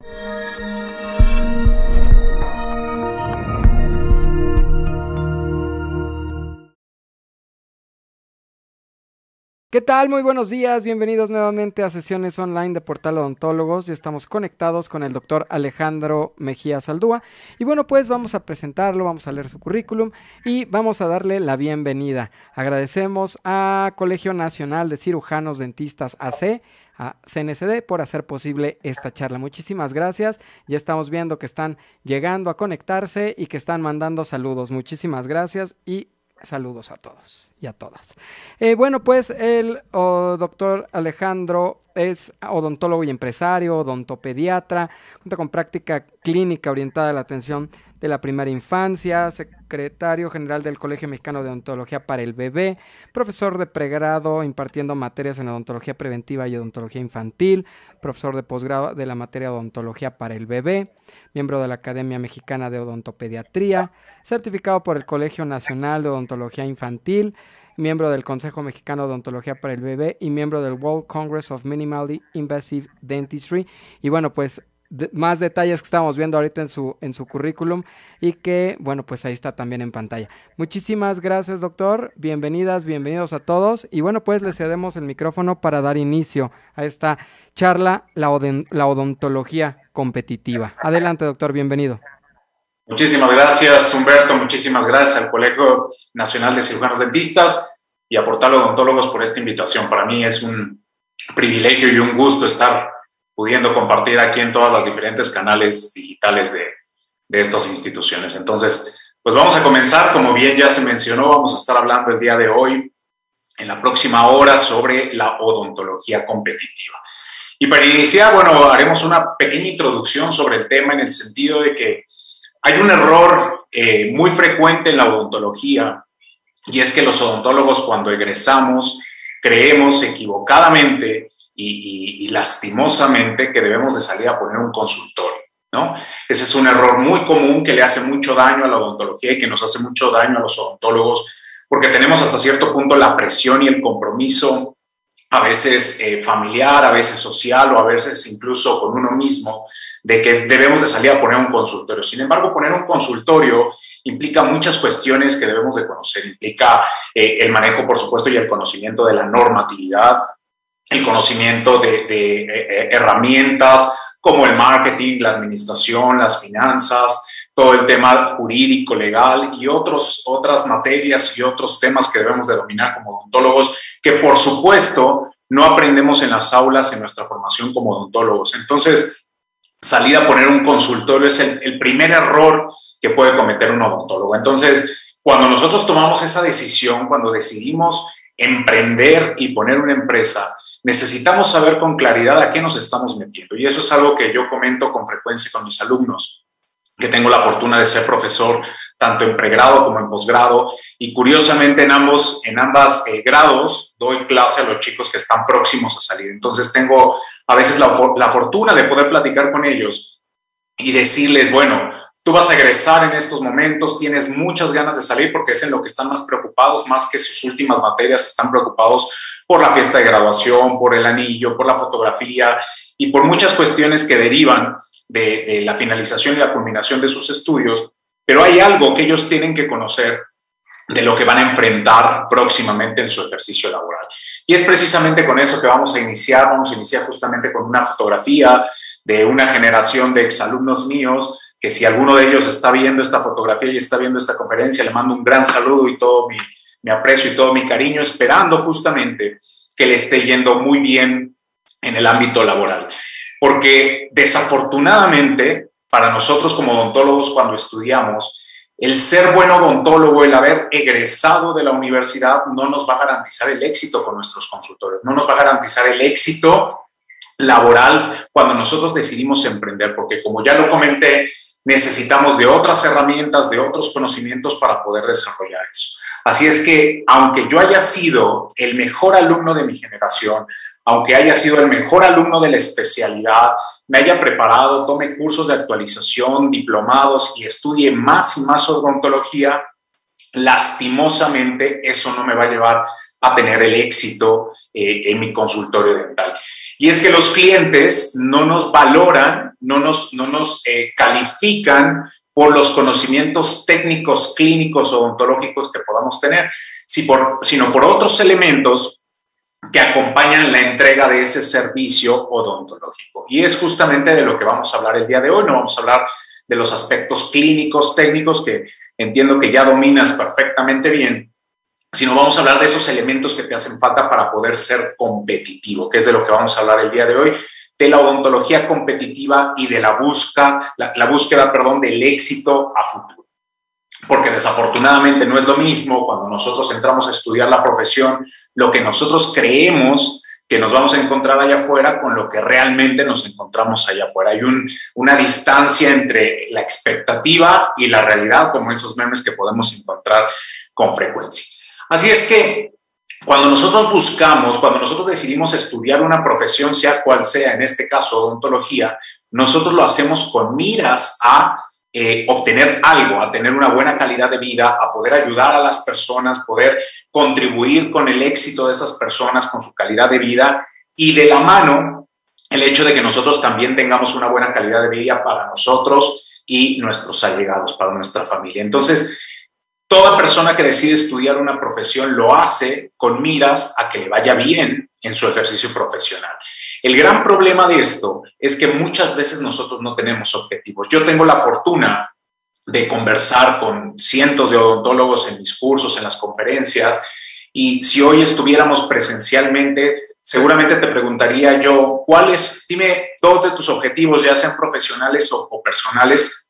¿Qué tal? Muy buenos días, bienvenidos nuevamente a sesiones online de Portal Odontólogos. Ya estamos conectados con el doctor Alejandro Mejía Saldúa. Y bueno, pues vamos a presentarlo, vamos a leer su currículum y vamos a darle la bienvenida. Agradecemos a Colegio Nacional de Cirujanos Dentistas AC, a CNCD, por hacer posible esta charla. Muchísimas gracias. Ya estamos viendo que están llegando a conectarse y que están mandando saludos. Muchísimas gracias y Saludos a todos y a todas. Eh, bueno, pues el doctor Alejandro es odontólogo y empresario, odontopediatra, cuenta con práctica clínica orientada a la atención de la primera infancia, secretario general del Colegio Mexicano de Odontología para el Bebé, profesor de pregrado impartiendo materias en odontología preventiva y odontología infantil, profesor de posgrado de la materia odontología para el bebé, miembro de la Academia Mexicana de Odontopediatría, certificado por el Colegio Nacional de Odontología Infantil, miembro del Consejo Mexicano de Odontología para el Bebé y miembro del World Congress of Minimally Invasive Dentistry. Y bueno, pues más detalles que estamos viendo ahorita en su, en su currículum y que, bueno, pues ahí está también en pantalla. Muchísimas gracias, doctor. Bienvenidas, bienvenidos a todos. Y bueno, pues le cedemos el micrófono para dar inicio a esta charla, la, la odontología competitiva. Adelante, doctor, bienvenido. Muchísimas gracias, Humberto. Muchísimas gracias al Colegio Nacional de Cirujanos Dentistas y a Portal Odontólogos por esta invitación. Para mí es un privilegio y un gusto estar pudiendo compartir aquí en todas las diferentes canales digitales de, de estas instituciones. Entonces, pues vamos a comenzar. Como bien ya se mencionó, vamos a estar hablando el día de hoy, en la próxima hora, sobre la odontología competitiva. Y para iniciar, bueno, haremos una pequeña introducción sobre el tema en el sentido de que hay un error eh, muy frecuente en la odontología y es que los odontólogos cuando egresamos creemos equivocadamente y, lastimosamente que debemos de salir a poner un consultorio, ¿no? Ese es un error muy común que le hace mucho daño a la odontología y que nos hace mucho daño a los odontólogos porque tenemos hasta cierto punto la presión y el compromiso a veces eh, familiar, a veces social o a veces incluso con uno mismo de que debemos de salir a poner un consultorio. Sin embargo, poner un consultorio implica muchas cuestiones que debemos de conocer. Implica eh, el manejo, por supuesto, y el conocimiento de la normatividad, el conocimiento de, de eh, herramientas como el marketing, la administración, las finanzas, todo el tema jurídico, legal y otros, otras materias y otros temas que debemos de dominar como odontólogos, que por supuesto no aprendemos en las aulas en nuestra formación como odontólogos. Entonces, salir a poner un consultorio es el, primer error que puede cometer un odontólogo. Entonces, cuando nosotros tomamos esa decisión, cuando decidimos emprender y poner una empresa, necesitamos saber con claridad a qué nos estamos metiendo. Y eso es algo que yo comento con frecuencia con mis alumnos, que tengo la fortuna de ser profesor tanto en pregrado como en posgrado, y curiosamente en ambos, en ambas eh, grados doy clase a los chicos que están próximos a salir. Entonces tengo a veces la, la fortuna de poder platicar con ellos y decirles, bueno, tú vas a egresar en estos momentos, tienes muchas ganas de salir porque es en lo que están más preocupados, más que sus últimas materias, están preocupados por la fiesta de graduación, por el anillo, por la fotografía y por muchas cuestiones que derivan de, la finalización y la culminación de sus estudios pero hay algo que ellos tienen que conocer de lo que van a enfrentar próximamente en su ejercicio laboral. Y es precisamente con eso que vamos a iniciar. Vamos a iniciar justamente con una fotografía de una generación de exalumnos míos, que si alguno de ellos está viendo esta fotografía y está viendo esta conferencia, le mando un gran saludo y todo mi, mi aprecio y todo mi cariño, esperando justamente que le esté yendo muy bien en el ámbito laboral. Porque desafortunadamente para nosotros como odontólogos cuando estudiamos, el ser buen odontólogo, el haber egresado de la universidad, no nos va a garantizar el éxito con nuestros consultores, no nos va a garantizar el éxito laboral cuando nosotros decidimos emprender, porque como ya lo comenté, necesitamos de otras herramientas, de otros conocimientos para poder desarrollar eso. Así es que, aunque yo haya sido el mejor alumno de mi generación, aunque haya sido el mejor alumno de la especialidad, me haya preparado, tome cursos de actualización, diplomados y estudie más y más odontología, lastimosamente eso no me va a llevar a tener el éxito eh, en mi consultorio dental. Y es que los clientes no nos valoran, no nos, no nos eh, califican por los conocimientos técnicos, clínicos, odontológicos que podamos tener, sino por otros elementos que acompañan la entrega de ese servicio odontológico. Y es justamente de lo que vamos a hablar el día de hoy. No vamos a hablar de los aspectos clínicos, técnicos, que entiendo que ya dominas perfectamente bien, sino vamos a hablar de esos elementos que te hacen falta para poder ser competitivo, que es de lo que vamos a hablar el día de hoy, de la odontología competitiva y de la, busca, la, búsqueda perdón, del éxito a futuro. Porque desafortunadamente no es lo mismo cuando nosotros entramos a estudiar la profesión, lo que nosotros creemos que nos vamos a encontrar allá afuera con lo que realmente nos encontramos allá afuera. Hay una distancia entre la expectativa y la realidad, como esos memes que podemos encontrar con frecuencia. Así es que cuando nosotros buscamos, cuando nosotros decidimos estudiar una profesión, sea cual sea, en este caso odontología, nosotros lo hacemos con miras a eh, obtener algo, a tener una buena calidad de vida, a poder ayudar a las personas, poder contribuir con el éxito de esas personas, con su calidad de vida y de la mano el hecho de que nosotros también tengamos una buena calidad de vida para nosotros y nuestros allegados, para nuestra familia. Entonces, toda persona que decide estudiar una profesión lo hace con miras a que le vaya bien en su ejercicio profesional. El gran problema de esto es que muchas veces nosotros no tenemos objetivos. Yo tengo la fortuna de conversar con cientos de odontólogos en mis cursos, en las conferencias, y si hoy estuviéramos presencialmente, seguramente te preguntaría yo, ¿cuáles, dime dos de tus objetivos, ya sean profesionales o, o personales?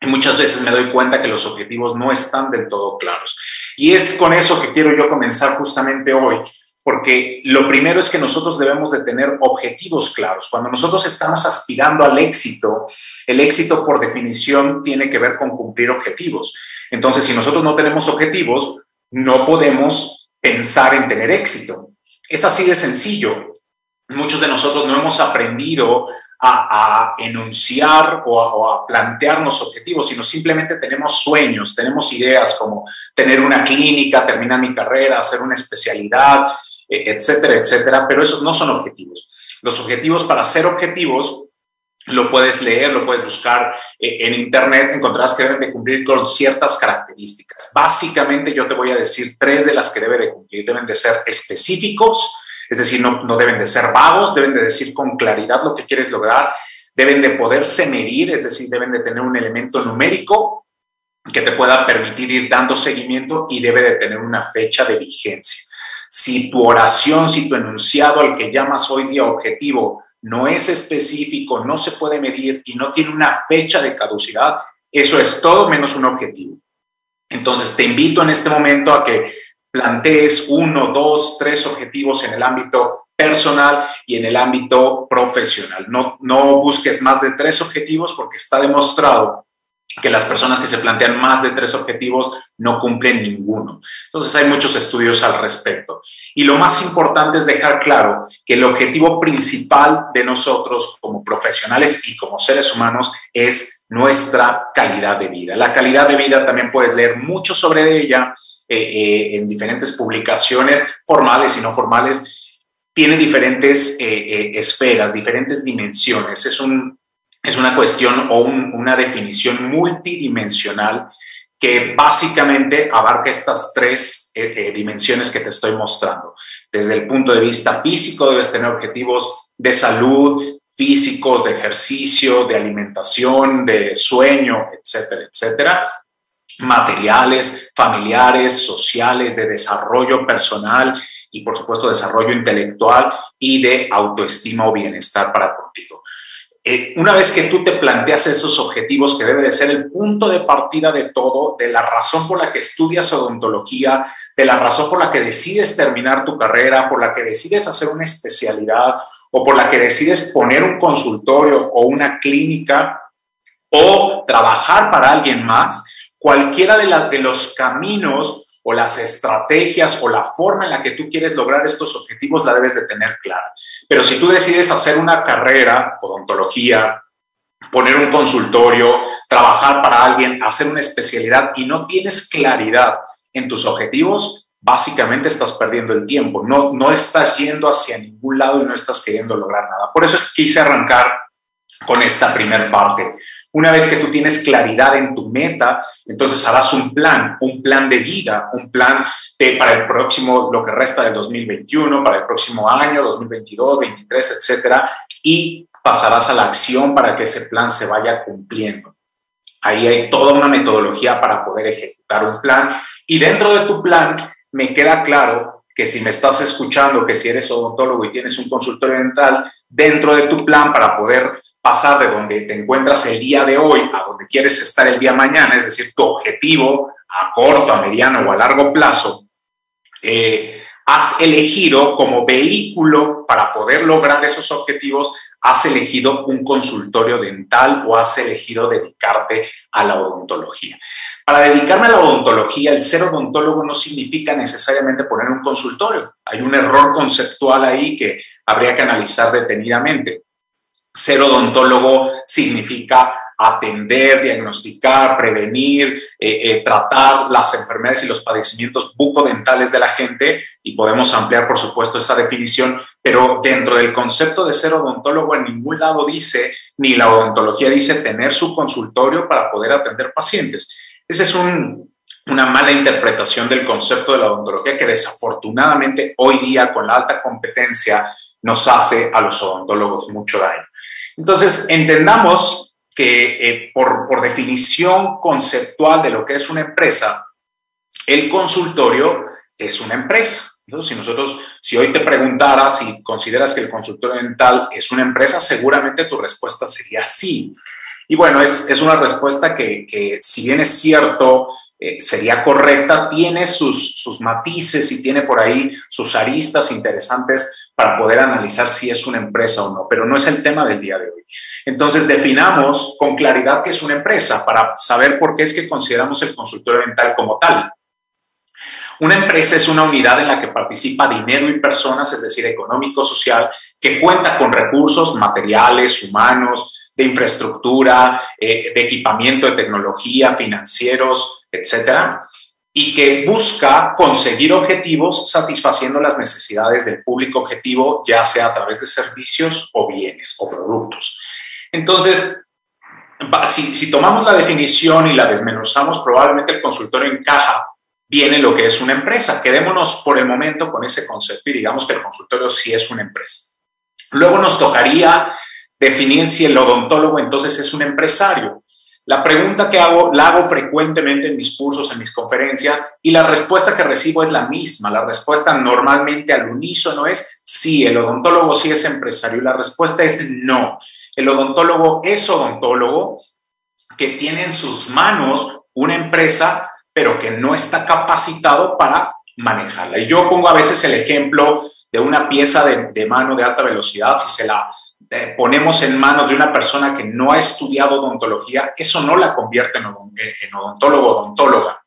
Y muchas veces me doy cuenta que los objetivos no están del todo claros. Y es con eso que quiero yo comenzar justamente hoy, porque lo primero es que nosotros debemos de tener objetivos claros. Cuando nosotros estamos aspirando al éxito, el éxito por definición tiene que ver con cumplir objetivos. Entonces, si nosotros no tenemos objetivos, no podemos pensar en tener éxito. Es así de sencillo. Muchos de nosotros no hemos aprendido a, enunciar o o a, plantearnos objetivos, sino simplemente tenemos sueños, tenemos ideas como tener una clínica, terminar mi carrera, hacer una especialidad, eh, etcétera, etcétera, pero esos no son objetivos. Los objetivos, para ser objetivos, lo puedes leer, lo puedes buscar eh, en internet, encontrarás que deben de cumplir con ciertas características. Básicamente yo te voy a decir tres de las que deben de cumplir. Deben de ser específicos, es decir, no, deben de ser vagos, deben de decir con claridad lo que quieres lograr, deben de poderse medir, es decir, deben de tener un elemento numérico que te pueda permitir ir dando seguimiento y debe de tener una fecha de vigencia. Si tu oración, si tu enunciado al que llamas hoy día objetivo no es específico, no se puede medir y no tiene una fecha de caducidad, eso es todo menos un objetivo. Entonces, te invito en este momento a que plantees uno, dos, tres objetivos en el ámbito personal y en el ámbito profesional. No, no busques más de tres objetivos porque está demostrado que las personas que se plantean más de tres objetivos no cumplen ninguno. Entonces hay muchos estudios al respecto. Y lo más importante es dejar claro que el objetivo principal de nosotros como profesionales y como seres humanos es nuestra calidad de vida. La calidad de vida también puedes leer mucho sobre ella eh, eh, en diferentes publicaciones formales y no formales. Tiene diferentes eh, esferas, diferentes dimensiones. Es un es una cuestión o una definición multidimensional que básicamente abarca estas tres eh, eh, dimensiones que te estoy mostrando. Desde el punto de vista físico, debes tener objetivos de salud, físicos, de ejercicio, de alimentación, de sueño, etcétera, etcétera. Materiales, familiares, sociales, de desarrollo personal y, por supuesto, desarrollo intelectual y de autoestima o bienestar para contigo. Eh, una vez que tú te planteas esos objetivos, que debe de ser el punto de partida de todo, de la razón por la que estudias odontología, de la razón por la que decides terminar tu carrera, por la que decides hacer una especialidad o por la que decides poner un consultorio o una clínica o trabajar para alguien más, cualquiera de, los caminos o las estrategias o la forma en la que tú quieres lograr estos objetivos la debes de tener clara. Pero si tú decides hacer una carrera, odontología, poner un consultorio, trabajar para alguien, hacer una especialidad y no tienes claridad en tus objetivos, básicamente estás perdiendo el tiempo, no, no estás yendo hacia ningún lado y no estás queriendo lograr nada. Por eso es que quise arrancar con esta primera parte. Una vez que tú tienes claridad en tu meta, entonces harás un plan, un plan de vida, un plan para el próximo, lo que resta del 2021, para el próximo año, 2022, 2023, etcétera, y pasarás a la acción para que ese plan se vaya cumpliendo. Ahí hay toda una metodología para poder ejecutar un plan y dentro de tu plan me queda claro que si me estás escuchando, que si eres odontólogo y tienes un consultorio dental, dentro de tu plan para poder pasar de donde te encuentras el día de hoy a donde quieres estar el día mañana, es decir, tu objetivo a corto, a mediano o a largo plazo, eh, has elegido como vehículo para poder lograr esos objetivos, has elegido un consultorio dental o has elegido dedicarte a la odontología. Para dedicarme a la odontología, el ser odontólogo no significa necesariamente poner un consultorio. Hay un error conceptual ahí que habría que analizar detenidamente. Ser odontólogo significa atender, diagnosticar, prevenir, eh, eh, tratar las enfermedades y los padecimientos bucodentales de la gente y podemos ampliar, por supuesto, esa definición, pero dentro del concepto de ser odontólogo en ningún lado dice, ni la odontología dice tener su consultorio para poder atender pacientes. Esa es una mala interpretación del concepto de la odontología que desafortunadamente hoy día con la alta competencia nos hace a los odontólogos mucho daño. Entonces, entendamos que eh, por, definición conceptual de lo que es una empresa, el consultorio es una empresa. si nosotros, si hoy te preguntara si consideras que el consultorio dental es una empresa, seguramente tu respuesta sería sí. Y bueno, es, es una respuesta que, que, si bien es cierto, eh, sería correcta, tiene sus, sus matices y tiene por ahí sus aristas interesantes para poder analizar si es una empresa o no, pero no es el tema del día de hoy. Entonces, definamos con claridad qué es una empresa para saber por qué es que consideramos el consultorio dental como tal. Una empresa es una unidad en la que participa dinero y personas, es decir, económico, social, que cuenta con recursos materiales, humanos, de infraestructura, eh, de equipamiento, de tecnología, financieros, etcétera, y que busca conseguir objetivos satisfaciendo las necesidades del público objetivo, ya sea a través de servicios o bienes o productos. Entonces, si, tomamos la definición y la desmenuzamos, probablemente el consultorio encaja bien en lo que es una empresa. Quedémonos por el momento con ese concepto y digamos que el consultorio sí es una empresa. Luego nos tocaría definir si el odontólogo entonces es un empresario. La pregunta que hago la hago frecuentemente en mis cursos, en mis conferencias, y la respuesta que recibo es la misma. La respuesta normalmente al unísono es sí, el odontólogo sí es empresario. Y la respuesta es no. El odontólogo es odontólogo que tiene en sus manos una empresa, pero que no está capacitado para manejarla. Y yo pongo a veces el ejemplo de una pieza de, mano de alta velocidad, si se la eh, ponemos en manos de una persona que no ha estudiado odontología, eso no la convierte en, odontólogo o odontóloga.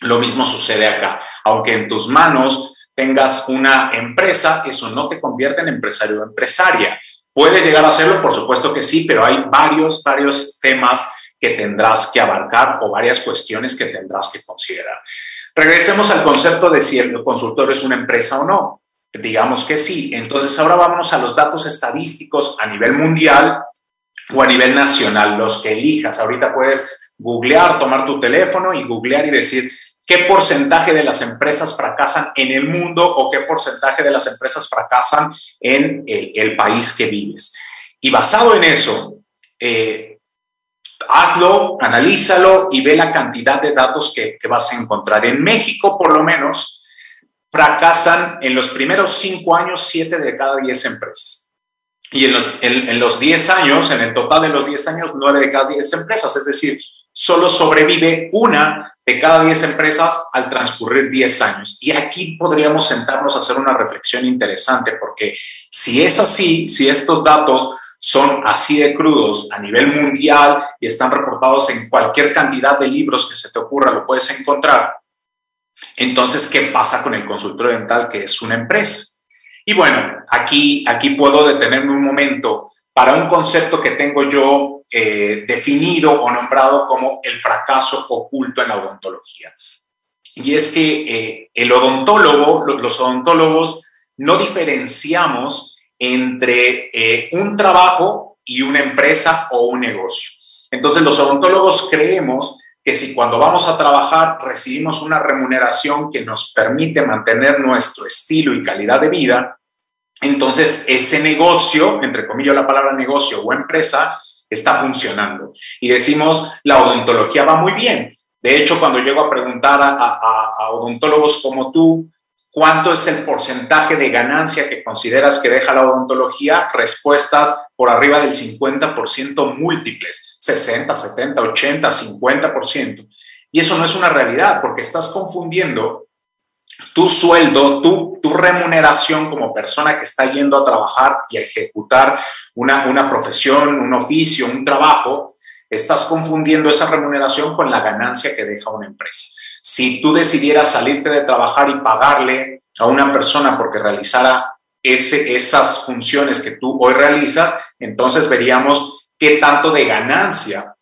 Lo mismo sucede acá. Aunque en tus manos tengas una empresa, eso no te convierte en empresario o empresaria. Puedes llegar a hacerlo, por supuesto que sí, pero hay varios, varios temas que tendrás que abarcar o varias cuestiones que tendrás que considerar. Regresemos al concepto de si el consultorio es una empresa o no. Digamos que sí. Entonces ahora vámonos a los datos estadísticos a nivel mundial o a nivel nacional, los que elijas. Ahorita puedes googlear, tomar tu teléfono y googlear y decir, qué porcentaje de las empresas fracasan en el mundo o qué porcentaje de las empresas fracasan en el, país que vives. Y basado en eso, eh, hazlo, analízalo y ve la cantidad de datos que, vas a encontrar. En México, por lo menos, fracasan en los primeros cinco años siete de cada diez empresas. Y en los, en 10 años, en el total de los 10 años, nueve de cada diez empresas. Es decir, solo sobrevive una de cada 10 empresas al transcurrir 10 años. Y aquí podríamos sentarnos a hacer una reflexión interesante, porque si es así, si estos datos son así de crudos a nivel mundial y están reportados en cualquier cantidad de libros que se te ocurra, lo puedes encontrar. Entonces, ¿qué pasa con el consultorio dental que es una empresa? Y bueno, aquí, aquí puedo detenerme un momento para un concepto que tengo yo eh, definido o nombrado como el fracaso oculto en la odontología. y es que eh, el odontólogo, los odontólogos, no diferenciamos entre eh, un trabajo y una empresa o un negocio. Entonces los odontólogos creemos que si cuando vamos a trabajar recibimos una remuneración que nos permite mantener nuestro estilo y calidad de vida, entonces ese negocio, entre comillas la palabra negocio o empresa, está funcionando. Y decimos, la odontología va muy bien. De hecho, cuando llego a preguntar a, odontólogos como tú, ¿cuánto es el porcentaje de ganancia que consideras que deja la odontología? Respuestas por arriba del 50% múltiples, 60, 70, 80, 50%. Y eso no es una realidad porque estás confundiendo tu sueldo, tu, tu remuneración como persona que está yendo a trabajar y a ejecutar una, una profesión, un oficio, un trabajo, estás confundiendo esa remuneración con la ganancia que deja una empresa. Si tú decidieras salirte de trabajar y pagarle a una persona porque realizara esas funciones que tú hoy realizas, entonces veríamos qué tanto de ganancia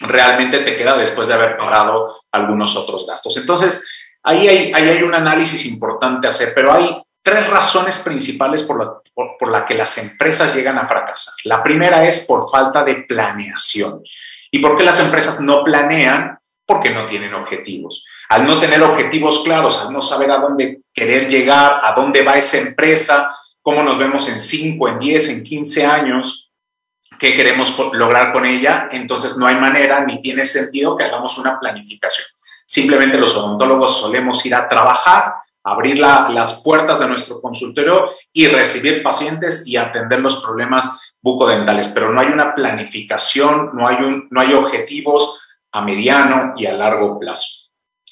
realmente te queda después de haber pagado algunos otros gastos. Entonces, ahí hay, un análisis importante a hacer, pero hay tres razones principales por, la que las empresas llegan a fracasar. La primera es por falta de planeación. ¿Y por qué las empresas no planean? Porque no tienen objetivos. Al no tener objetivos claros, al no saber a dónde querer llegar, a dónde va esa empresa, cómo nos vemos en 5, en 10, en 15 años, qué queremos lograr con ella, entonces no hay manera ni tiene sentido que hagamos una planificación. Simplemente los odontólogos solemos ir a trabajar, abrir las puertas de nuestro consultorio y recibir pacientes y atender los problemas bucodentales, pero no hay una planificación, no hay, no hay objetivos a mediano y a largo plazo.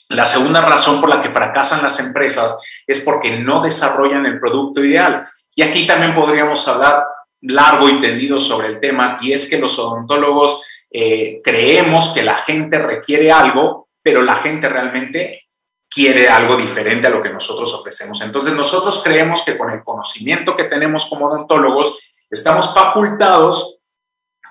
La segunda razón por la que fracasan las empresas es porque no desarrollan el producto ideal. Y aquí también podríamos hablar largo y tendido sobre el tema, y es que los odontólogos eh, creemos que la gente requiere algo, pero la gente realmente quiere algo diferente a lo que nosotros ofrecemos. Entonces nosotros creemos que con el conocimiento que tenemos como odontólogos, Estamos facultados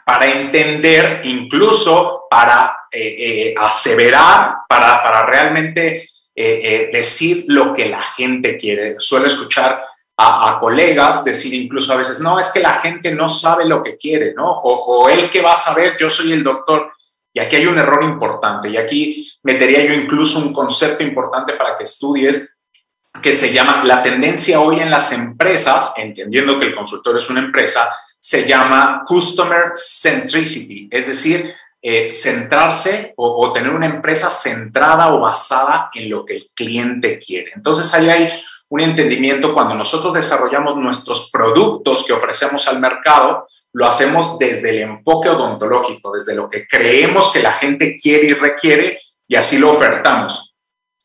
para entender, incluso para eh, eh, aseverar, para, para realmente eh, decir lo que la gente quiere. Suelo escuchar a, colegas decir incluso a veces, no, es que la gente no sabe lo que quiere, ¿no? O, o él que va a saber, yo soy el doctor. Y aquí hay un error importante, y aquí metería yo incluso un concepto importante para que estudies, que se llama la tendencia hoy en las empresas, entendiendo que el consultor es una empresa, se llama Customer Centricity, es decir, eh, centrarse o, tener una empresa centrada o basada en lo que el cliente quiere. Entonces ahí hay un entendimiento cuando nosotros desarrollamos nuestros productos que ofrecemos al mercado, lo hacemos desde el enfoque odontológico, desde lo que creemos que la gente quiere y requiere y así lo ofertamos.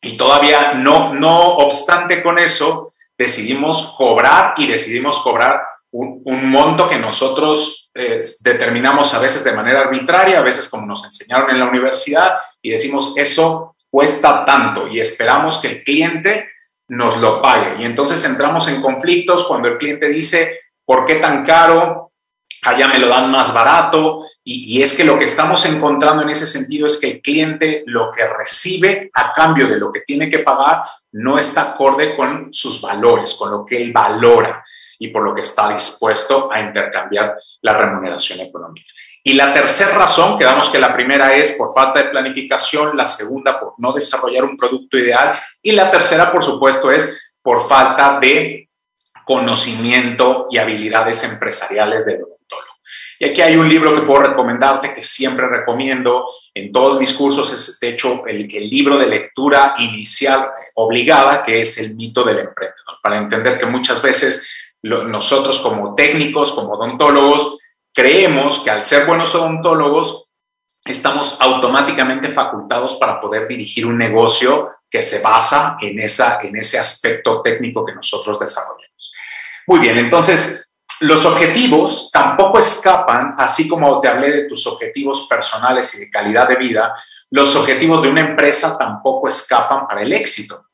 Y todavía no, no obstante con eso, decidimos cobrar y decidimos cobrar un, monto que nosotros eh, determinamos a veces de manera arbitraria, a veces como nos enseñaron en la universidad, y decimos, eso cuesta tanto y esperamos que el cliente nos lo pague. Y entonces entramos en conflictos cuando el cliente dice, ¿por qué tan caro? allá me lo dan más barato y, es que lo que estamos encontrando en ese sentido es que el cliente lo que recibe a cambio de lo que tiene que pagar no está acorde con sus valores, con lo que él valora y por lo que está dispuesto a intercambiar la remuneración económica. Y la tercera razón, quedamos que la primera es por falta de planificación, la segunda por no desarrollar un producto ideal y la tercera, por supuesto, es por falta de conocimiento y habilidades empresariales de y aquí hay un libro que puedo recomendarte, que siempre recomiendo. En todos mis cursos, es de hecho el, libro de lectura inicial obligada, que es El mito del emprendedor, para entender que muchas veces nosotros como técnicos, como odontólogos, creemos que al ser buenos odontólogos, estamos automáticamente facultados para poder dirigir un negocio que se basa en, esa, en ese aspecto técnico que nosotros desarrollamos. Muy bien, entonces los objetivos tampoco escapan, así como te hablé de tus objetivos personales y de calidad de vida, los objetivos de una empresa tampoco escapan para el éxito.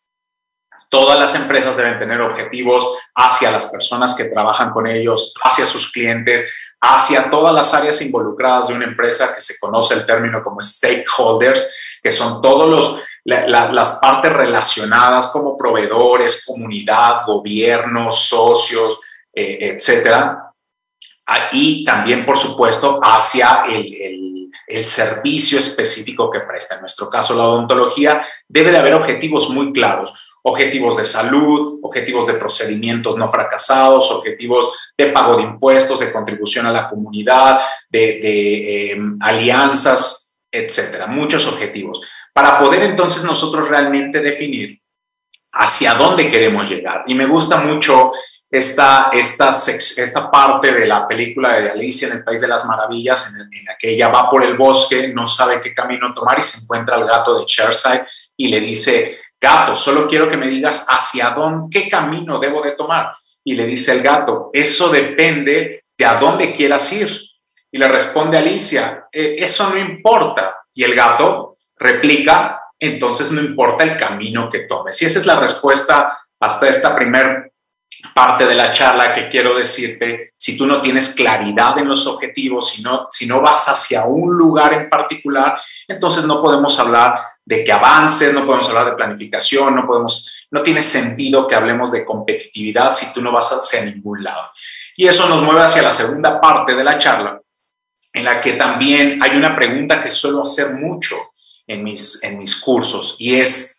Todas las empresas deben tener objetivos hacia las personas que trabajan con ellos, hacia sus clientes, hacia todas las áreas involucradas de una empresa que se conoce el término como stakeholders, que son todos los las partes relacionadas como proveedores, comunidad, gobierno, socios, eh, etcétera. Y también, por supuesto, hacia el, el servicio específico que presta. En nuestro caso, la odontología debe de haber objetivos muy claros objetivos de salud, objetivos de procedimientos no fracasados, objetivos de pago de impuestos, de contribución a la comunidad, de, em, alianzas, etcétera, muchos objetivos, para poder entonces nosotros realmente definir hacia dónde queremos llegar. Y me gusta mucho esta, esta, esta parte de la película de Alicia en el País de las Maravillas, en, en la que ella va por el bosque, no sabe qué camino tomar y se encuentra al gato de Cherside y le dice, gato, solo quiero que me digas hacia dónde, qué camino debo de tomar. Y le dice el gato, eso depende de a dónde quieras ir. Y le responde Alicia, e, eso no importa. Y el gato replica, entonces no importa el camino que tomes. Y esa es la respuesta hasta esta primer parte de la charla que quiero decirte, si tú no tienes claridad en los objetivos, si no, si no vas hacia un lugar en particular, entonces no podemos hablar de que avances, no podemos hablar de planificación, no podemos, no tiene sentido que hablemos de competitividad si tú no vas hacia ningún lado. Y eso nos mueve hacia la segunda parte de la charla, en la que también hay una pregunta que suelo hacer mucho en mis, en mis cursos y es,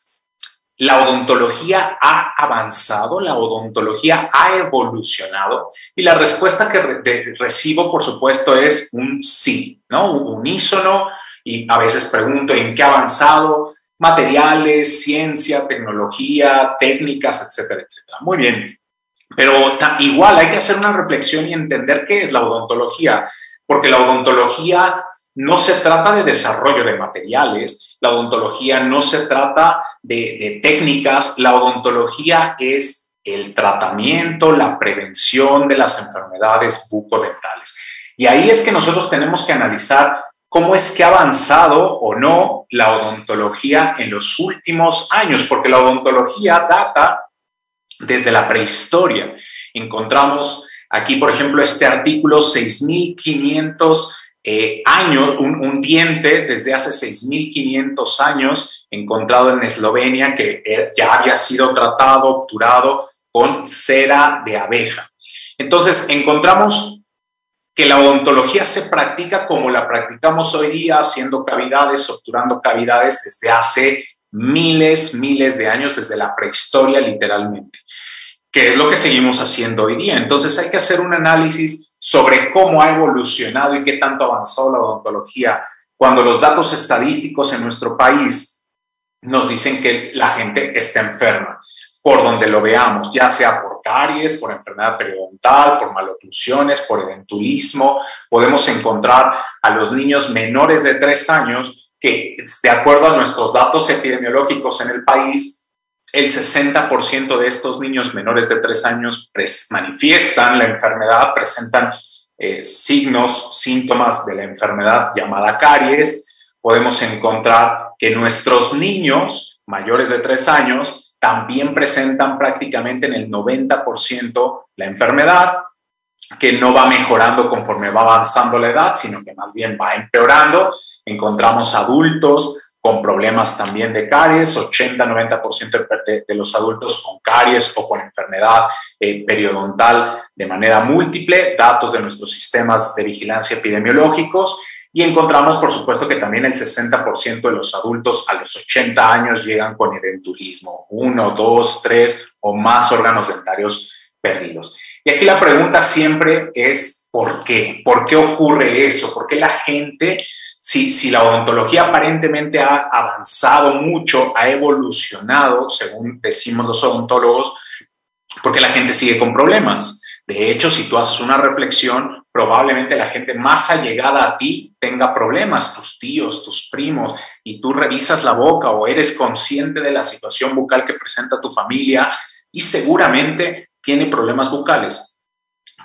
¿la odontología ha avanzado? ¿La odontología ha evolucionado? Y la respuesta que recibo, por supuesto, es un sí, ¿no? Un unísono, y a veces pregunto en qué ha avanzado, materiales, ciencia, tecnología, técnicas, etcétera, etcétera. Muy bien. Pero igual hay que hacer una reflexión y entender qué es la odontología, porque la odontología no se trata de desarrollo de materiales, la odontología no se trata de, técnicas, la odontología es el tratamiento, la prevención de las enfermedades bucodentales. Y ahí es que nosotros tenemos que analizar cómo es que ha avanzado o no la odontología en los últimos años, porque la odontología data desde la prehistoria. Encontramos aquí, por ejemplo, este artículo 6500 eh, años, un, diente desde hace 6500 años encontrado en Eslovenia que eh, ya había sido tratado, obturado con cera de abeja. Entonces, encontramos que la odontología se practica como la practicamos hoy día, haciendo cavidades, obturando cavidades desde hace miles, miles de años, desde la prehistoria literalmente, que es lo que seguimos haciendo hoy día. Entonces hay que hacer un análisis sobre cómo ha evolucionado y qué tanto ha avanzado la odontología cuando los datos estadísticos en nuestro país nos dicen que la gente está enferma por donde lo veamos, ya sea por caries, por enfermedad periodontal, por maloclusiones, por edentulismo. Podemos encontrar a los niños menores de tres años que, de acuerdo a nuestros datos epidemiológicos en el país, el 60% de estos niños menores de tres años manifiestan la enfermedad, presentan eh, signos, síntomas de la enfermedad llamada caries. Podemos encontrar que nuestros niños mayores de tres años también presentan prácticamente en el 90% la enfermedad, que no va mejorando conforme va avanzando la edad, sino que más bien va empeorando. Encontramos adultos con problemas también de caries, 80-90% de, los adultos con caries o con enfermedad eh, periodontal de manera múltiple, datos de nuestros sistemas de vigilancia epidemiológicos y encontramos, por supuesto, que también el 60% de los adultos a los 80 años llegan con edentulismo, uno, dos, tres o más órganos dentarios perdidos. Y aquí la pregunta siempre es, ¿por qué? ¿Por qué ocurre eso? ¿Por qué la gente, si, si la odontología aparentemente ha avanzado mucho, ha evolucionado, según decimos los odontólogos, ¿por qué la gente sigue con problemas? De hecho, si tú haces una reflexión, probablemente la gente más allegada a ti tenga problemas, tus tíos, tus primos, y tú revisas la boca o eres consciente de la situación bucal que presenta tu familia y seguramente tiene problemas bucales.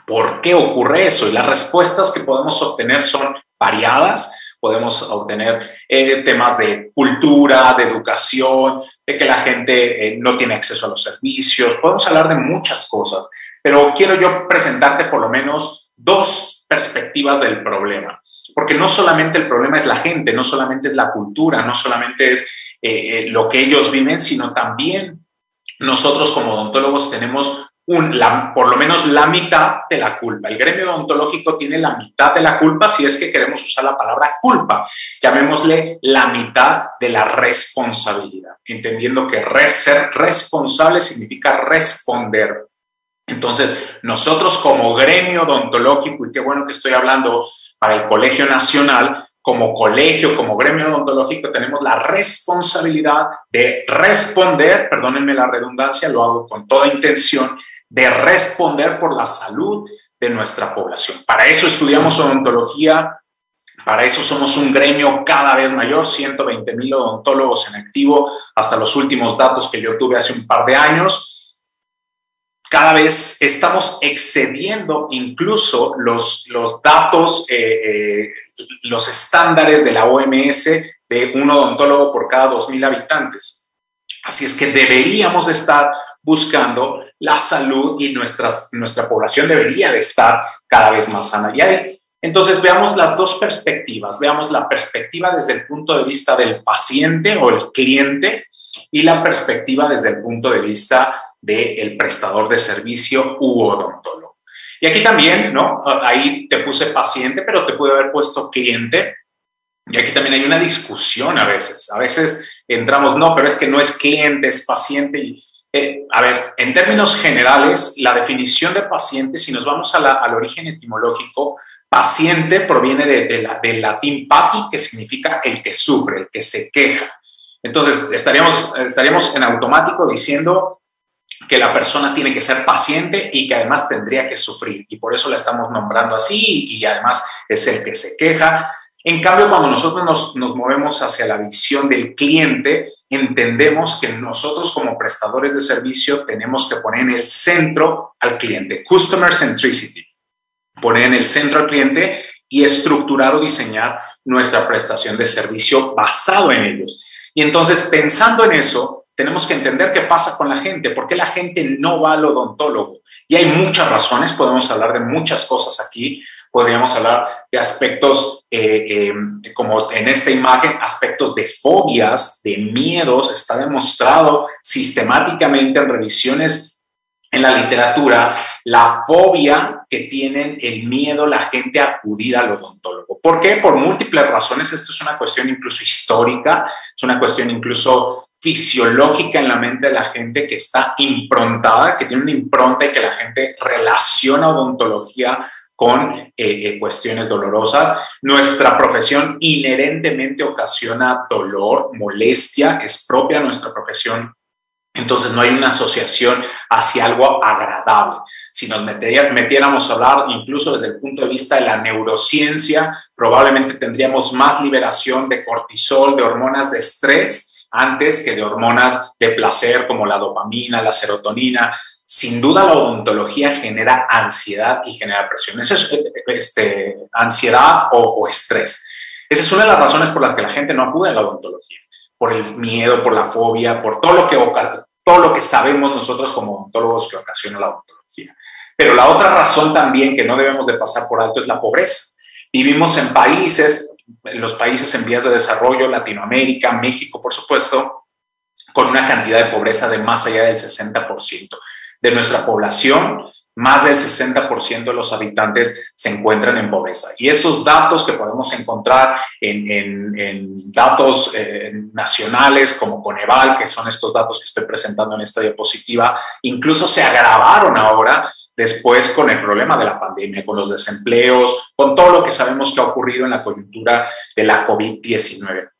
¿Por qué ocurre eso? Y las respuestas que podemos obtener son variadas. Podemos obtener eh, temas de cultura, de educación, de que la gente eh, no tiene acceso a los servicios. Podemos hablar de muchas cosas. Pero quiero yo presentarte por lo menos dos perspectivas del problema, porque no solamente el problema es la gente, no solamente es la cultura, no solamente es eh, lo que ellos viven, sino también nosotros como odontólogos tenemos un, por lo menos la mitad de la culpa. El gremio odontológico tiene la mitad de la culpa si es que queremos usar la palabra culpa. Llamémosle la mitad de la responsabilidad, entendiendo que ser responsable significa responder. Entonces, nosotros como gremio odontológico, y qué bueno que estoy hablando para el Colegio Nacional, como colegio, como gremio odontológico, tenemos la responsabilidad de responder, perdónenme la redundancia, lo hago con toda intención, de responder por la salud de nuestra población. Para eso estudiamos odontología, para eso somos un gremio cada vez mayor, 120 mil odontólogos en activo, hasta los últimos datos que yo tuve hace un par de años. Cada vez estamos excediendo incluso los, los datos, eh, eh, los estándares de la OMS de un odontólogo por cada 2.000 habitantes. Así es que deberíamos estar buscando la salud y nuestras, nuestra población debería de estar cada vez más sana. Y ahí, entonces veamos las dos perspectivas, veamos la perspectiva desde el punto de vista del paciente o el cliente y la perspectiva desde el punto de vista del prestador de servicio u odontólogo. Y aquí también, ¿no? Ahí te puse paciente, pero te pude haber puesto cliente. Y aquí también hay una discusión a veces. A veces entramos, no, pero es que no es cliente, es paciente. Y, eh, a ver, en términos generales, la definición de paciente, si nos vamos al origen etimológico, paciente proviene de, la, del latín pati, que significa el que sufre, el que se queja. Entonces, estaríamos, estaríamos en automático diciendo que la persona tiene que ser paciente y que además tendría que sufrir. Y por eso la estamos nombrando así y además es el que se queja. En cambio, cuando nosotros nos, nos, movemos hacia la visión del cliente, entendemos que nosotros como prestadores de servicio tenemos que poner en el centro al cliente, customer centricity, poner en el centro al cliente y estructurar o diseñar nuestra prestación de servicio basado en ellos. Y entonces, pensando en eso, tenemos que entender qué pasa con la gente, por qué la gente no va al odontólogo. Y hay muchas razones, podemos hablar de muchas cosas aquí, podríamos hablar de aspectos, eh, eh, como en esta imagen, aspectos de fobias, de miedos. Está demostrado sistemáticamente en revisiones en la literatura la fobia que tienen el miedo la gente a acudir al odontólogo. ¿Por qué? Por múltiples razones. Esto es una cuestión incluso histórica, es una cuestión incluso fisiológica en la mente de la gente que está improntada, que tiene una impronta y que la gente relaciona odontología con eh, eh, cuestiones dolorosas. Nuestra profesión inherentemente ocasiona dolor, molestia, es propia nuestra profesión. Entonces no hay una asociación hacia algo agradable. Si nos metiéramos a hablar incluso desde el punto de vista de la neurociencia, probablemente tendríamos más liberación de cortisol, de hormonas de estrés, antes que de hormonas de placer como la dopamina, la serotonina, sin duda la odontología genera ansiedad y genera presión. Eso es este, ansiedad o, estrés. Esa es una de las razones por las que la gente no acude a la odontología, por el miedo, por la fobia, por todo lo que, todo lo que sabemos nosotros como odontólogos que ocasiona la odontología. Pero la otra razón también que no debemos de pasar por alto es la pobreza. Vivimos en países, en los países en vías de desarrollo, Latinoamérica, México, por supuesto, con una cantidad de pobreza de más allá del 60% de nuestra población, más del 60% de los habitantes se encuentran en pobreza. Y esos datos que podemos encontrar en, datos eh, nacionales como Coneval, que son estos datos que estoy presentando en esta diapositiva, incluso se agravaron ahora después con el problema de la pandemia, con los desempleos, con todo lo que sabemos que ha ocurrido en la coyuntura de la COVID-19.